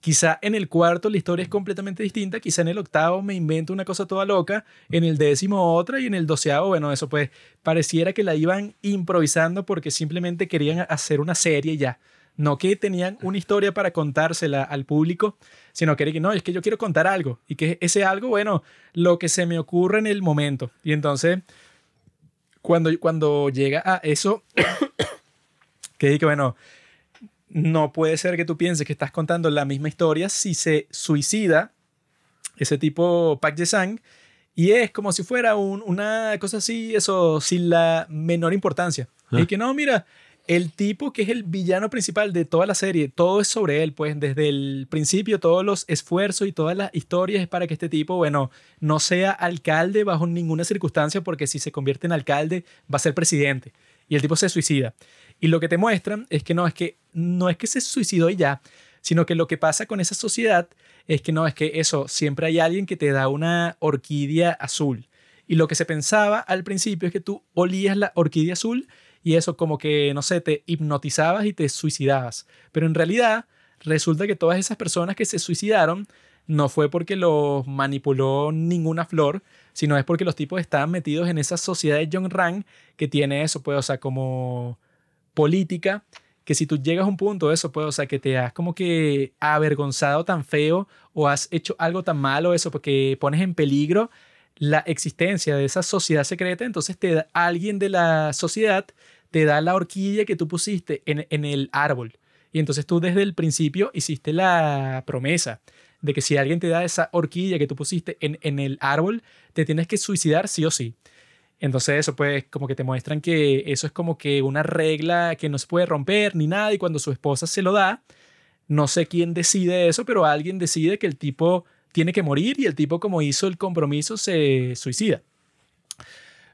Quizá en el cuarto la historia es completamente distinta, quizá en el octavo me invento una cosa toda loca, en el décimo otra y en el doceavo, bueno, eso pues pareciera que la iban improvisando porque simplemente querían hacer una serie ya. No que tenían una historia para contársela al público, sino que no, es que yo quiero contar algo y que ese algo, bueno, lo que se me ocurre en el momento. Y entonces, cuando, cuando llega a eso, (coughs) que dije, bueno, no puede ser que tú pienses que estás contando la misma historia si se suicida ese tipo Park Jae-sang y es como si fuera un- una cosa así, eso, sin la menor importancia. Ah. Y que no, mira, el tipo que es el villano principal de toda la serie, todo es sobre él, pues desde el principio todos los esfuerzos y todas las historias es para que este tipo, bueno, no sea alcalde bajo ninguna circunstancia porque si se convierte en alcalde va a ser presidente. Y el tipo se suicida. Y lo que te muestran es que no es que no es que se suicidó y ya, sino que lo que pasa con esa sociedad es que no es que eso, siempre hay alguien que te da una orquídea azul. Y lo que se pensaba al principio es que tú olías la orquídea azul y eso como que, no sé, te hipnotizabas y te suicidabas. Pero en realidad resulta que todas esas personas que se suicidaron no fue porque los manipuló ninguna flor, sino es porque los tipos estaban metidos en esa sociedad de John Rang que tiene eso, pues, o sea, como política, que si tú llegas a un punto de eso, pues, o sea, que te has como que avergonzado tan feo o has hecho algo tan malo, eso, porque pones en peligro la existencia de esa sociedad secreta, entonces te da, alguien de la sociedad te da la horquilla que tú pusiste en, en el árbol. Y entonces tú desde el principio hiciste la promesa de que si alguien te da esa horquilla que tú pusiste en, en el árbol, te tienes que suicidar sí o sí. Entonces eso pues como que te muestran que eso es como que una regla que no se puede romper ni nada y cuando su esposa se lo da, no sé quién decide eso, pero alguien decide que el tipo tiene que morir y el tipo como hizo el compromiso se suicida.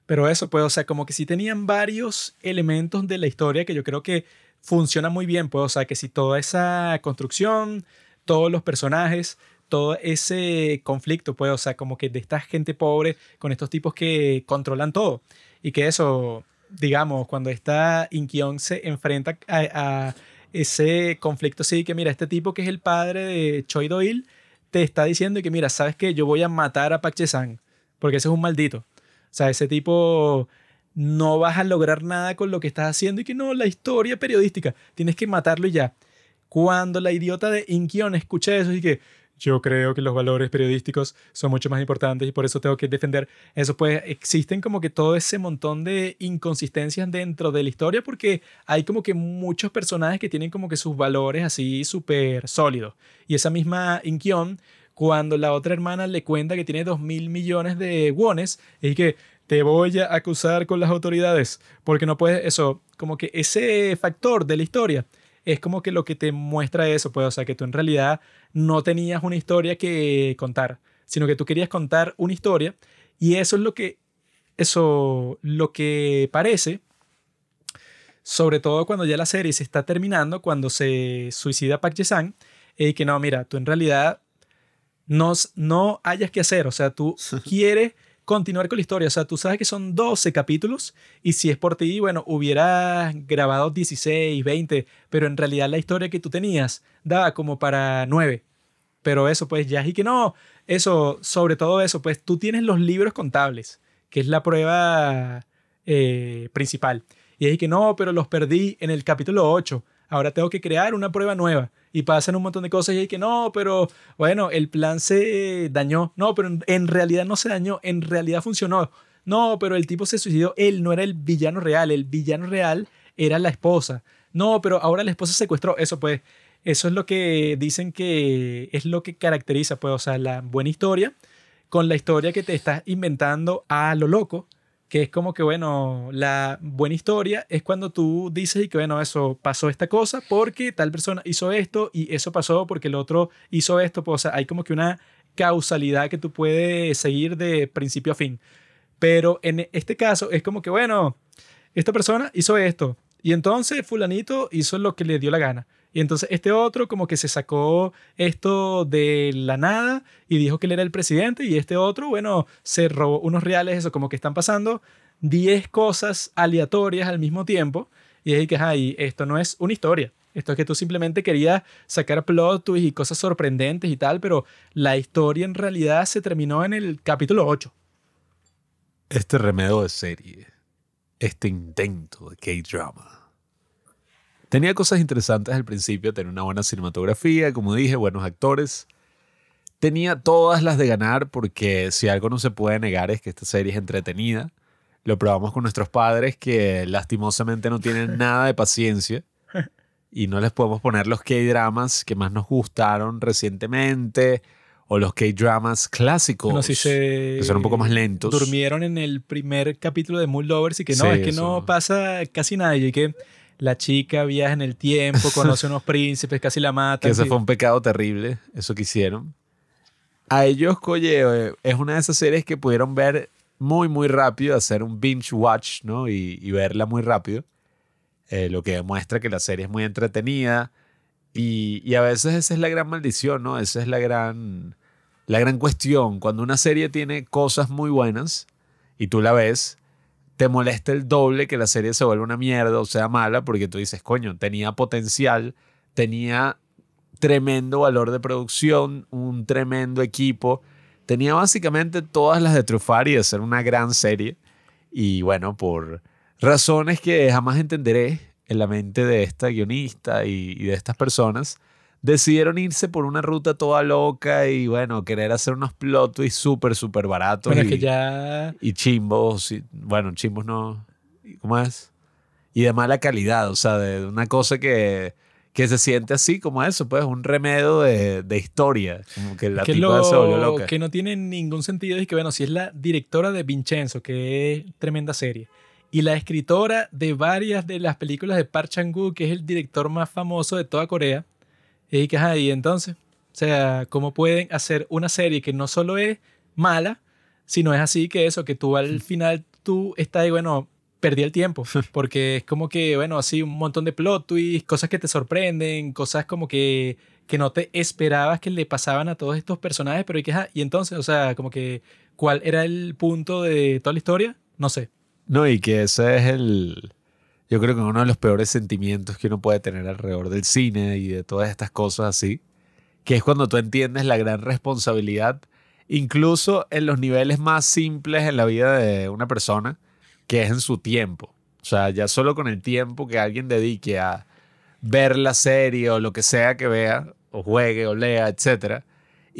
Pero eso pues, o sea, como que sí tenían varios elementos de la historia que yo creo que funcionan muy bien, pues, o sea, que si toda esa construcción, todos los personajes, todo ese conflicto, pues, o sea, como que de esta gente pobre con estos tipos que controlan todo. Y que eso, digamos, cuando esta Inkyong se enfrenta a, ese conflicto, sí, que mira, este tipo que es el padre de Choi Do-il, te está diciendo que mira, ¿sabes qué? Yo voy a matar a Park Jae-sang, porque ese es un maldito. O sea, ese tipo no vas a lograr nada con lo que estás haciendo y que no, la historia periodística, tienes que matarlo y ya. Cuando la idiota de Inkion escucha eso y que yo creo que los valores periodísticos son mucho más importantes y por eso tengo que defender eso, pues existen como que todo ese montón de inconsistencias dentro de la historia porque hay como que muchos personajes que tienen como que sus valores así súper sólidos. Y esa misma Inkion, cuando la otra hermana le cuenta que tiene dos mil millones de wones, y que te voy a acusar con las autoridades porque no puedes eso como que ese factor de la historia es como que lo que te muestra eso, pues, o sea, que tú en realidad no tenías una historia que contar, sino que tú querías contar una historia y eso es lo que, eso, lo que parece, sobre todo cuando ya la serie se está terminando, cuando se suicida Park Jae-sang, y que no, mira, tú en realidad no, no hayas que hacer, o sea, tú (laughs) quieres continuar con la historia. O sea, tú sabes que son 12 capítulos y si es por ti, bueno, hubieras grabado 16, 20, pero en realidad la historia que tú tenías daba como para 9. Pero eso, pues ya y que no, eso, sobre todo eso, pues tú tienes los libros contables, que es la prueba eh, principal. Y es que no, pero los perdí en el capítulo 8. Ahora tengo que crear una prueba nueva y pasan un montón de cosas y hay que no, pero bueno, el plan se dañó. No, pero en realidad no se dañó, en realidad funcionó. No, pero el tipo se suicidó, él no era el villano real, el villano real era la esposa. No, pero ahora la esposa secuestró. Eso pues, eso es lo que dicen que es lo que caracteriza, pues, o sea, la buena historia con la historia que te estás inventando a lo loco que es como que, bueno, la buena historia es cuando tú dices y que, bueno, eso pasó esta cosa porque tal persona hizo esto y eso pasó porque el otro hizo esto. Pues, o sea, hay como que una causalidad que tú puedes seguir de principio a fin. Pero en este caso es como que, bueno, esta persona hizo esto y entonces fulanito hizo lo que le dio la gana. Y entonces este otro como que se sacó esto de la nada y dijo que él era el presidente y este otro, bueno, se robó unos reales, eso como que están pasando 10 cosas aleatorias al mismo tiempo y es que, ay, esto no es una historia. Esto es que tú simplemente querías sacar plot twists y cosas sorprendentes y tal, pero la historia en realidad se terminó en el capítulo 8. Este remedio de serie, este intento de K-drama Tenía cosas interesantes al principio, tenía una buena cinematografía, como dije, buenos actores. Tenía todas las de ganar porque si algo no se puede negar es que esta serie es entretenida. Lo probamos con nuestros padres que lastimosamente no tienen (laughs) nada de paciencia y no les podemos poner los K-dramas que más nos gustaron recientemente o los K-dramas clásicos no, si se que son un poco más lentos. Durmieron en el primer capítulo de Moon Lovers y que no, es que no pasa casi nada y que la chica viaja en el tiempo, (laughs) conoce a unos príncipes, casi la mata. Que ese fue un pecado terrible, eso que hicieron. A ellos, coye, es una de esas series que pudieron ver muy, muy rápido, hacer un binge watch, ¿no? Y, verla muy rápido. Eh, lo que demuestra que la serie es muy entretenida. Y, y, a veces esa es la gran maldición, ¿no? Esa es la gran, la gran cuestión. Cuando una serie tiene cosas muy buenas y tú la ves, te molesta el doble que la serie se vuelva una mierda o sea mala porque tú dices, coño, tenía potencial, tenía tremendo valor de producción, un tremendo equipo, tenía básicamente todas las de trufar y de ser una gran serie. Y bueno, por razones que jamás entenderé en la mente de esta guionista y, de estas personas, decidieron irse por una ruta toda loca y bueno, querer hacer unos plot twists súper, súper baratos. y, que ya... Y chimbos, y, bueno, chimbos no... ¿Cómo es? Y de mala calidad, o sea, de una cosa que, que se siente así como eso, pues un remedio de, de historia, como que la que lo, se volvió loca. Que no tiene ningún sentido y que bueno, si es la directora de Vincenzo, que es tremenda serie, y la escritora de varias de las películas de Park Chan-wook, que es el director más famoso de toda Corea, y que, ahí entonces, o sea, ¿cómo pueden hacer una serie que no solo es mala, sino es así que eso, que tú al (laughs) final tú estás ahí, bueno, perdí el tiempo, (laughs) porque es como que, bueno, así un montón de plot twists, cosas que te sorprenden, cosas como que, que no te esperabas que le pasaban a todos estos personajes, pero y que, y entonces, o sea, como que, ¿cuál era el punto de toda la historia? No sé. No, y que ese es el, yo creo que uno de los peores sentimientos que uno puede tener alrededor del cine y de todas estas cosas así, que es cuando tú entiendes la gran responsabilidad, incluso en los niveles más simples en la vida de una persona, que es en su tiempo. O sea, ya solo con el tiempo que alguien dedique a ver la serie o lo que sea que vea, o juegue o lea, etcétera,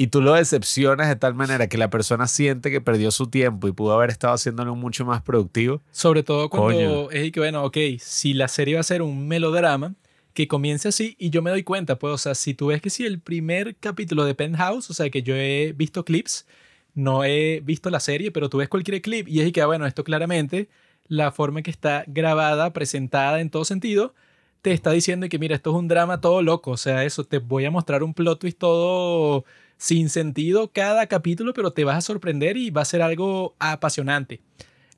y tú lo decepcionas de tal manera que la persona siente que perdió su tiempo y pudo haber estado haciéndolo mucho más productivo. Sobre todo cuando es que, bueno, ok, si la serie va a ser un melodrama, que comience así y yo me doy cuenta, pues, o sea, si tú ves que si el primer capítulo de Penthouse, o sea, que yo he visto clips, no he visto la serie, pero tú ves cualquier clip y es que, ah, bueno, esto claramente la forma en que está grabada, presentada en todo sentido, te está diciendo que mira, esto es un drama todo loco, o sea, eso, te voy a mostrar un plot twist todo sin sentido cada capítulo, pero te vas a sorprender y va a ser algo apasionante.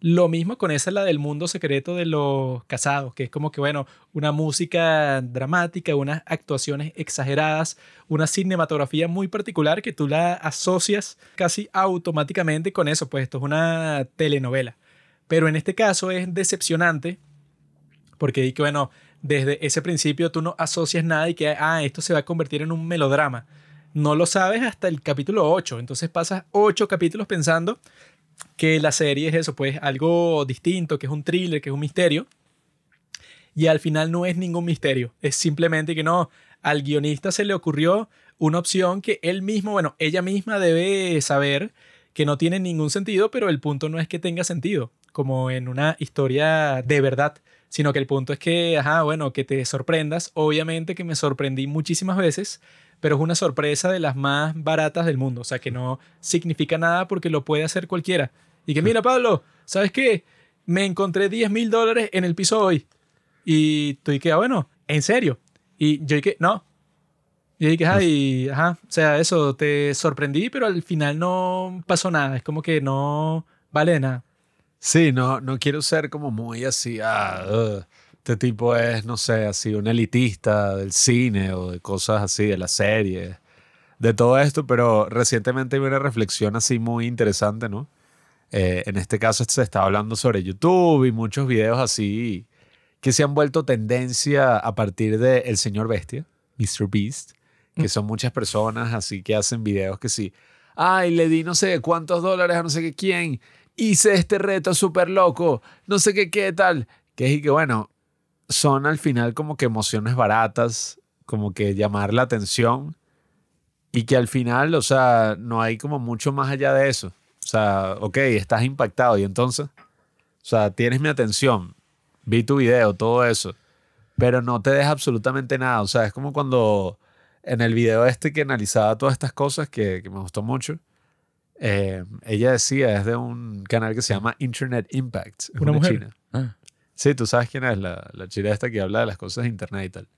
Lo mismo con esa, la del mundo secreto de los casados, que es como que, bueno, una música dramática, unas actuaciones exageradas, una cinematografía muy particular que tú la asocias casi automáticamente con eso, pues esto es una telenovela. Pero en este caso es decepcionante, porque que, bueno, desde ese principio tú no asocias nada y que, ah, esto se va a convertir en un melodrama. No lo sabes hasta el capítulo 8, entonces pasas 8 capítulos pensando que la serie es eso, pues algo distinto, que es un thriller, que es un misterio. Y al final no es ningún misterio, es simplemente que no, al guionista se le ocurrió una opción que él mismo, bueno, ella misma debe saber que no tiene ningún sentido, pero el punto no es que tenga sentido, como en una historia de verdad, sino que el punto es que, ajá, bueno, que te sorprendas. Obviamente que me sorprendí muchísimas veces, pero es una sorpresa de las más baratas del mundo. O sea, que no significa nada porque lo puede hacer cualquiera. Y que, mira, Pablo, ¿sabes qué? Me encontré 10 mil dólares en el piso hoy. Y tú que, ah, bueno, ¿en serio? Y yo dije, no. Y dije, ay, ajá, o sea, eso, te sorprendí, pero al final no pasó nada. Es como que no vale nada. Sí, no, no quiero ser como muy así, ah, este tipo es, no sé, así un elitista del cine o de cosas así, de la serie, de todo esto, pero recientemente vi una reflexión así muy interesante, ¿no? Eh, en este caso se está hablando sobre YouTube y muchos videos así que se han vuelto tendencia a partir de El Señor Bestia, Mr. Beast, que mm. son muchas personas así que hacen videos que sí, ay, le di no sé cuántos dólares a no sé qué quién, hice este reto súper loco, no sé qué, qué tal, que es y que bueno, son al final como que emociones baratas, como que llamar la atención y que al final, o sea, no hay como mucho más allá de eso. O sea, ok, estás impactado y entonces, o sea, tienes mi atención, vi tu video, todo eso, pero no te deja absolutamente nada. O sea, es como cuando en el video este que analizaba todas estas cosas que, me gustó mucho, eh, ella decía, es de un canal que se llama Internet Impact. una, mujer. China. Ah. Sí, tú sabes quién es la, la esta que habla de las cosas de internet y tal.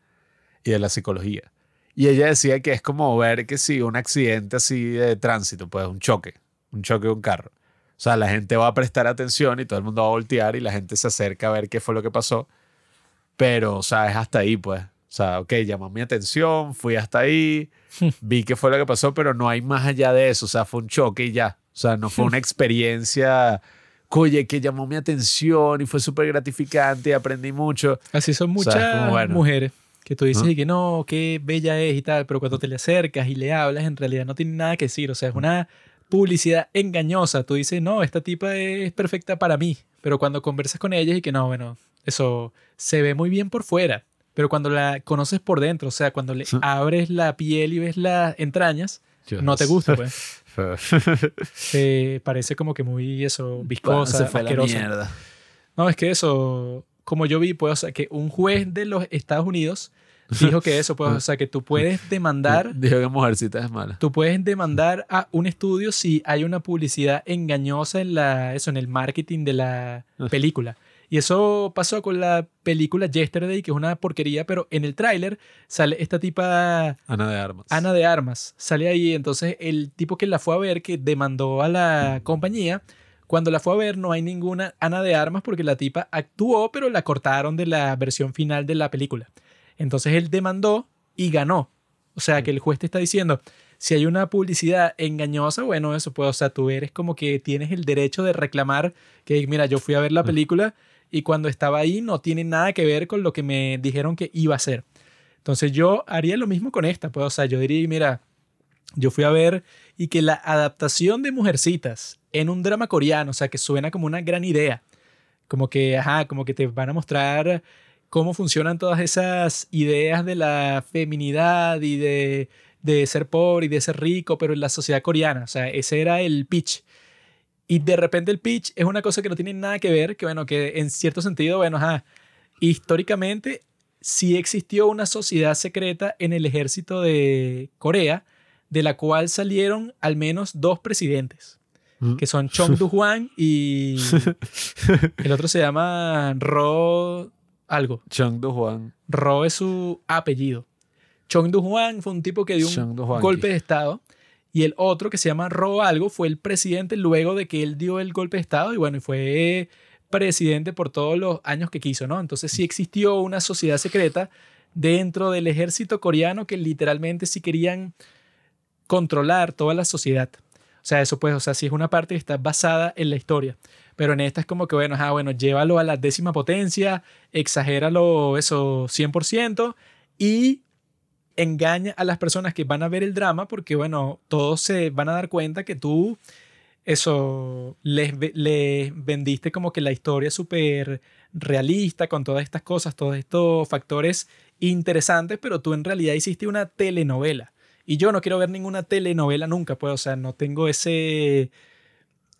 Y de la psicología. Y ella decía que es como ver que si un accidente así de tránsito, pues un choque, un choque de un carro. O sea, la gente va a prestar atención y todo el mundo va a voltear y la gente se acerca a ver qué fue lo que pasó. Pero, o sea, es hasta ahí, pues. O sea, ok, llamó mi atención, fui hasta ahí, (laughs) vi qué fue lo que pasó, pero no hay más allá de eso. O sea, fue un choque y ya. O sea, no fue una (laughs) experiencia oye, que llamó mi atención y fue súper gratificante aprendí mucho. Así son muchas mujeres que tú dices y que no, qué bella es y tal, pero cuando te le acercas y le hablas, en realidad no tiene nada que decir. O sea, es una publicidad engañosa. Tú dices, no, esta tipa es perfecta para mí. Pero cuando conversas con ella y que no, bueno, eso se ve muy bien por fuera. Pero cuando la conoces por dentro, o sea, cuando le (laughs) abres la piel y ves las entrañas, no te gusta, pues. (laughs) (laughs) parece como que muy eso, viscosa, asquerosa. No, es que eso, como yo vi, pues, o sea, que un juez de los Estados Unidos dijo que eso, pues, o sea, que tú puedes (laughs) demandar. Dijo que Mujercita es mala. Tú puedes demandar a un estudio si hay una publicidad engañosa en la, eso, en el marketing de la (laughs) película. Y eso pasó con la película Yesterday, que es una porquería, pero en el tráiler sale esta tipa... Ana de Armas. Ana de Armas. Sale ahí, entonces el tipo que la fue a ver, que demandó a la compañía, cuando la fue a ver no hay ninguna Ana de Armas porque la tipa actuó, pero la cortaron de la versión final de la película. Entonces él demandó y ganó. O sea que el juez te está diciendo, si hay una publicidad engañosa, bueno, eso puede, o sea, tú eres como que tienes el derecho de reclamar que, mira, yo fui a ver la película y cuando estaba ahí no tiene nada que ver con lo que me dijeron que iba a ser. Entonces yo haría lo mismo con esta, pues, o sea, yo diría, mira, yo fui a ver y que la adaptación de Mujercitas en un drama coreano, o sea, que suena como una gran idea, como que, ajá, como que te van a mostrar cómo funcionan todas esas ideas de la feminidad y de, de ser pobre y de ser rico, pero en la sociedad coreana, o sea, ese era el pitch. Y de repente el pitch es una cosa que no tiene nada que ver, que bueno, que en cierto sentido, bueno, ajá, históricamente sí existió una sociedad secreta en el ejército de Corea, de la cual salieron al menos dos presidentes. Mm. que son Chong (laughs) Du Juan y (laughs) el otro se llama Ro algo. Chung Do Juan. Ro es su apellido. Chong Du Juan fue un tipo que dio un golpe de estado y el otro que se llama Ro algo fue el presidente luego de que él dio el golpe de estado y bueno, fue presidente por todos los años que quiso, ¿no? Entonces sí existió una sociedad secreta dentro del ejército coreano que literalmente sí querían controlar toda la sociedad. O sea, eso pues, o sea, sí es una parte que está basada en la historia. Pero en esta es como que, bueno, ah, bueno, llévalo a la décima potencia, exagéralo eso 100% y engaña a las personas que van a ver el drama porque, bueno, todos se van a dar cuenta que tú, eso, les, ve- les vendiste como que la historia súper realista con todas estas cosas, todos estos factores interesantes, pero tú en realidad hiciste una telenovela. Y yo no quiero ver ninguna telenovela nunca, pues, o sea, no tengo ese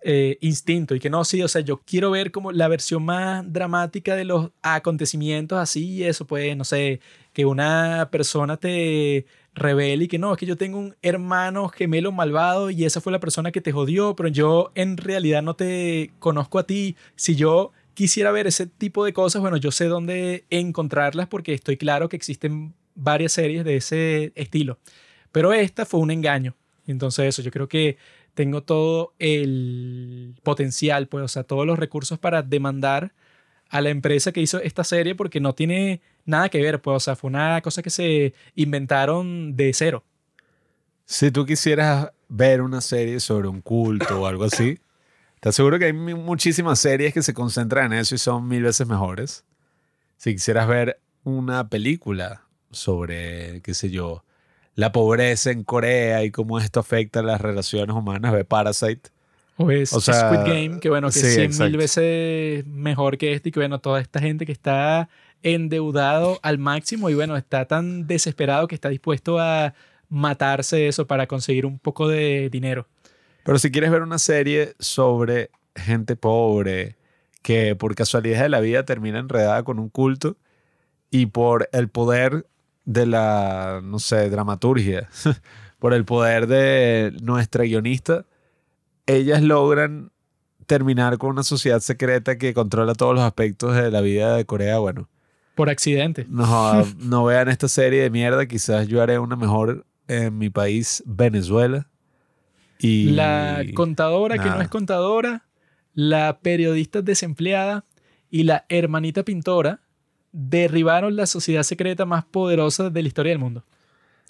eh, instinto y que no, sí, o sea, yo quiero ver como la versión más dramática de los acontecimientos así y eso, pues, no sé, que una persona te revele y que no, es que yo tengo un hermano gemelo malvado y esa fue la persona que te jodió, pero yo en realidad no te conozco a ti. Si yo quisiera ver ese tipo de cosas, bueno, yo sé dónde encontrarlas porque estoy claro que existen varias series de ese estilo. Pero esta fue un engaño. Entonces eso, yo creo que tengo todo el potencial, pues, o sea, todos los recursos para demandar a la empresa que hizo esta serie porque no tiene nada que ver, pues, o sea, fue una cosa que se inventaron de cero. Si tú quisieras ver una serie sobre un culto o algo así, te aseguro que hay muchísimas series que se concentran en eso y son mil veces mejores. Si quisieras ver una película sobre, qué sé yo, la pobreza en Corea y cómo esto afecta a las relaciones humanas, ve Parasite. O es O sea, Squid Game, que bueno, que sí, es 100 exacto. mil veces mejor que este y que bueno, toda esta gente que está endeudado al máximo y bueno, está tan desesperado que está dispuesto a matarse eso para conseguir un poco de dinero. Pero si quieres ver una serie sobre gente pobre que por casualidad de la vida termina enredada con un culto y por el poder de la, no sé, dramaturgia, (laughs) por el poder de nuestra guionista, ellas logran terminar con una sociedad secreta que controla todos los aspectos de la vida de Corea. Bueno, Por accidente. no, (laughs) no vean esta serie de mierda, quizás yo haré una mejor en mi país, Venezuela. Y La contadora que no es contadora, la periodista desempleada y la hermanita pintora derribaron la sociedad secreta más poderosa de la historia del mundo.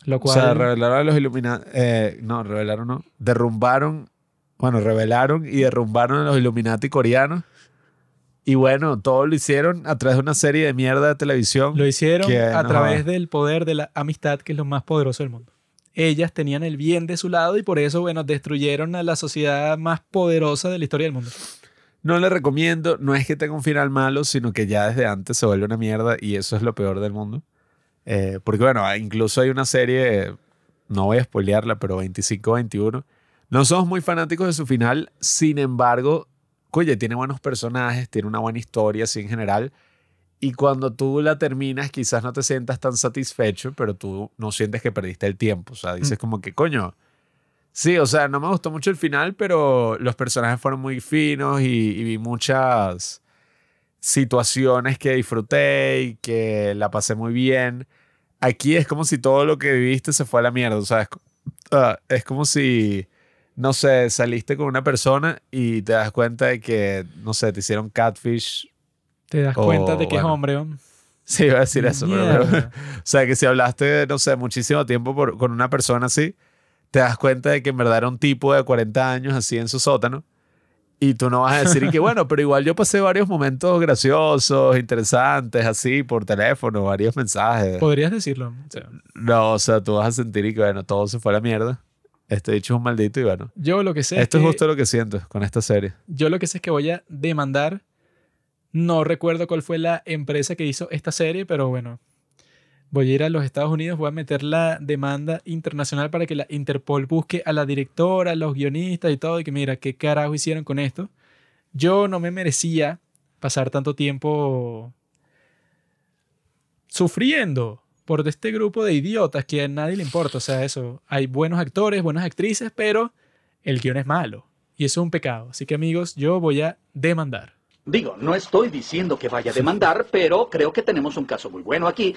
Lo O cual, sea, revelaron a los Illuminati. no, revelaron no. Derrumbaron. Bueno, revelaron y derrumbaron a los Illuminati coreanos. Y bueno, todo lo hicieron a través de una serie de mierda de televisión. Lo hicieron que a no través del poder de la amistad, que es lo más poderoso del mundo. Ellas tenían el bien de su lado y por eso, bueno, destruyeron a la sociedad más poderosa de la historia del mundo. No le recomiendo, no es que tenga un final malo, sino que ya desde antes se vuelve una mierda y eso es lo peor del mundo. Eh, porque bueno, incluso hay una serie, no voy a spoilearla, pero 25-21. No somos muy fanáticos de su final, sin embargo, oye, tiene buenos personajes, tiene una buena historia así en general. Y cuando tú la terminas, quizás no te sientas tan satisfecho, pero tú no sientes que perdiste el tiempo. O sea, dices como que, coño, Sí, o sea, no me gustó mucho el final, pero los personajes fueron muy finos y, y vi muchas situaciones que disfruté y que la pasé muy bien. Aquí es como si todo lo que viviste se fue a la mierda, o sea, es, ah, es como si, no sé, saliste con una persona y te das cuenta de que, no sé, te hicieron catfish. Te das cuenta de que es hombre. ¿no? Sí, iba a decir eso, pero- (laughs) o sea, que si hablaste, no sé, muchísimo tiempo por- con una persona así, te das cuenta de que en verdad era un tipo de 40 años así en su sótano. Y tú no vas a decir que (laughs) bueno, pero igual yo pasé varios momentos graciosos, interesantes, así, por teléfono, varios mensajes. Podrías decirlo. sea, No, o sea, tú vas a sentir y que bueno, todo se fue a la mierda. Este dicho es un maldito y bueno. yo lo que sé Esto es es que, justo lo que siento con esta serie. yo lo que sé es que voy a demandar. No recuerdo cuál fue la empresa que hizo esta serie, pero bueno, voy a ir a los Estados Unidos, voy a meter la demanda internacional para que la Interpol busque a la directora, a los guionistas y todo, y que mira, ¿qué carajo hicieron con esto? Yo no me merecía pasar tanto tiempo sufriendo por este grupo de idiotas que a nadie le importa. O sea, eso, hay buenos actores, buenas actrices, pero el guion es malo. Y eso es un pecado. Así que amigos, yo voy a demandar. Digo, no estoy diciendo que vaya a demandar, pero creo que tenemos un caso muy bueno aquí.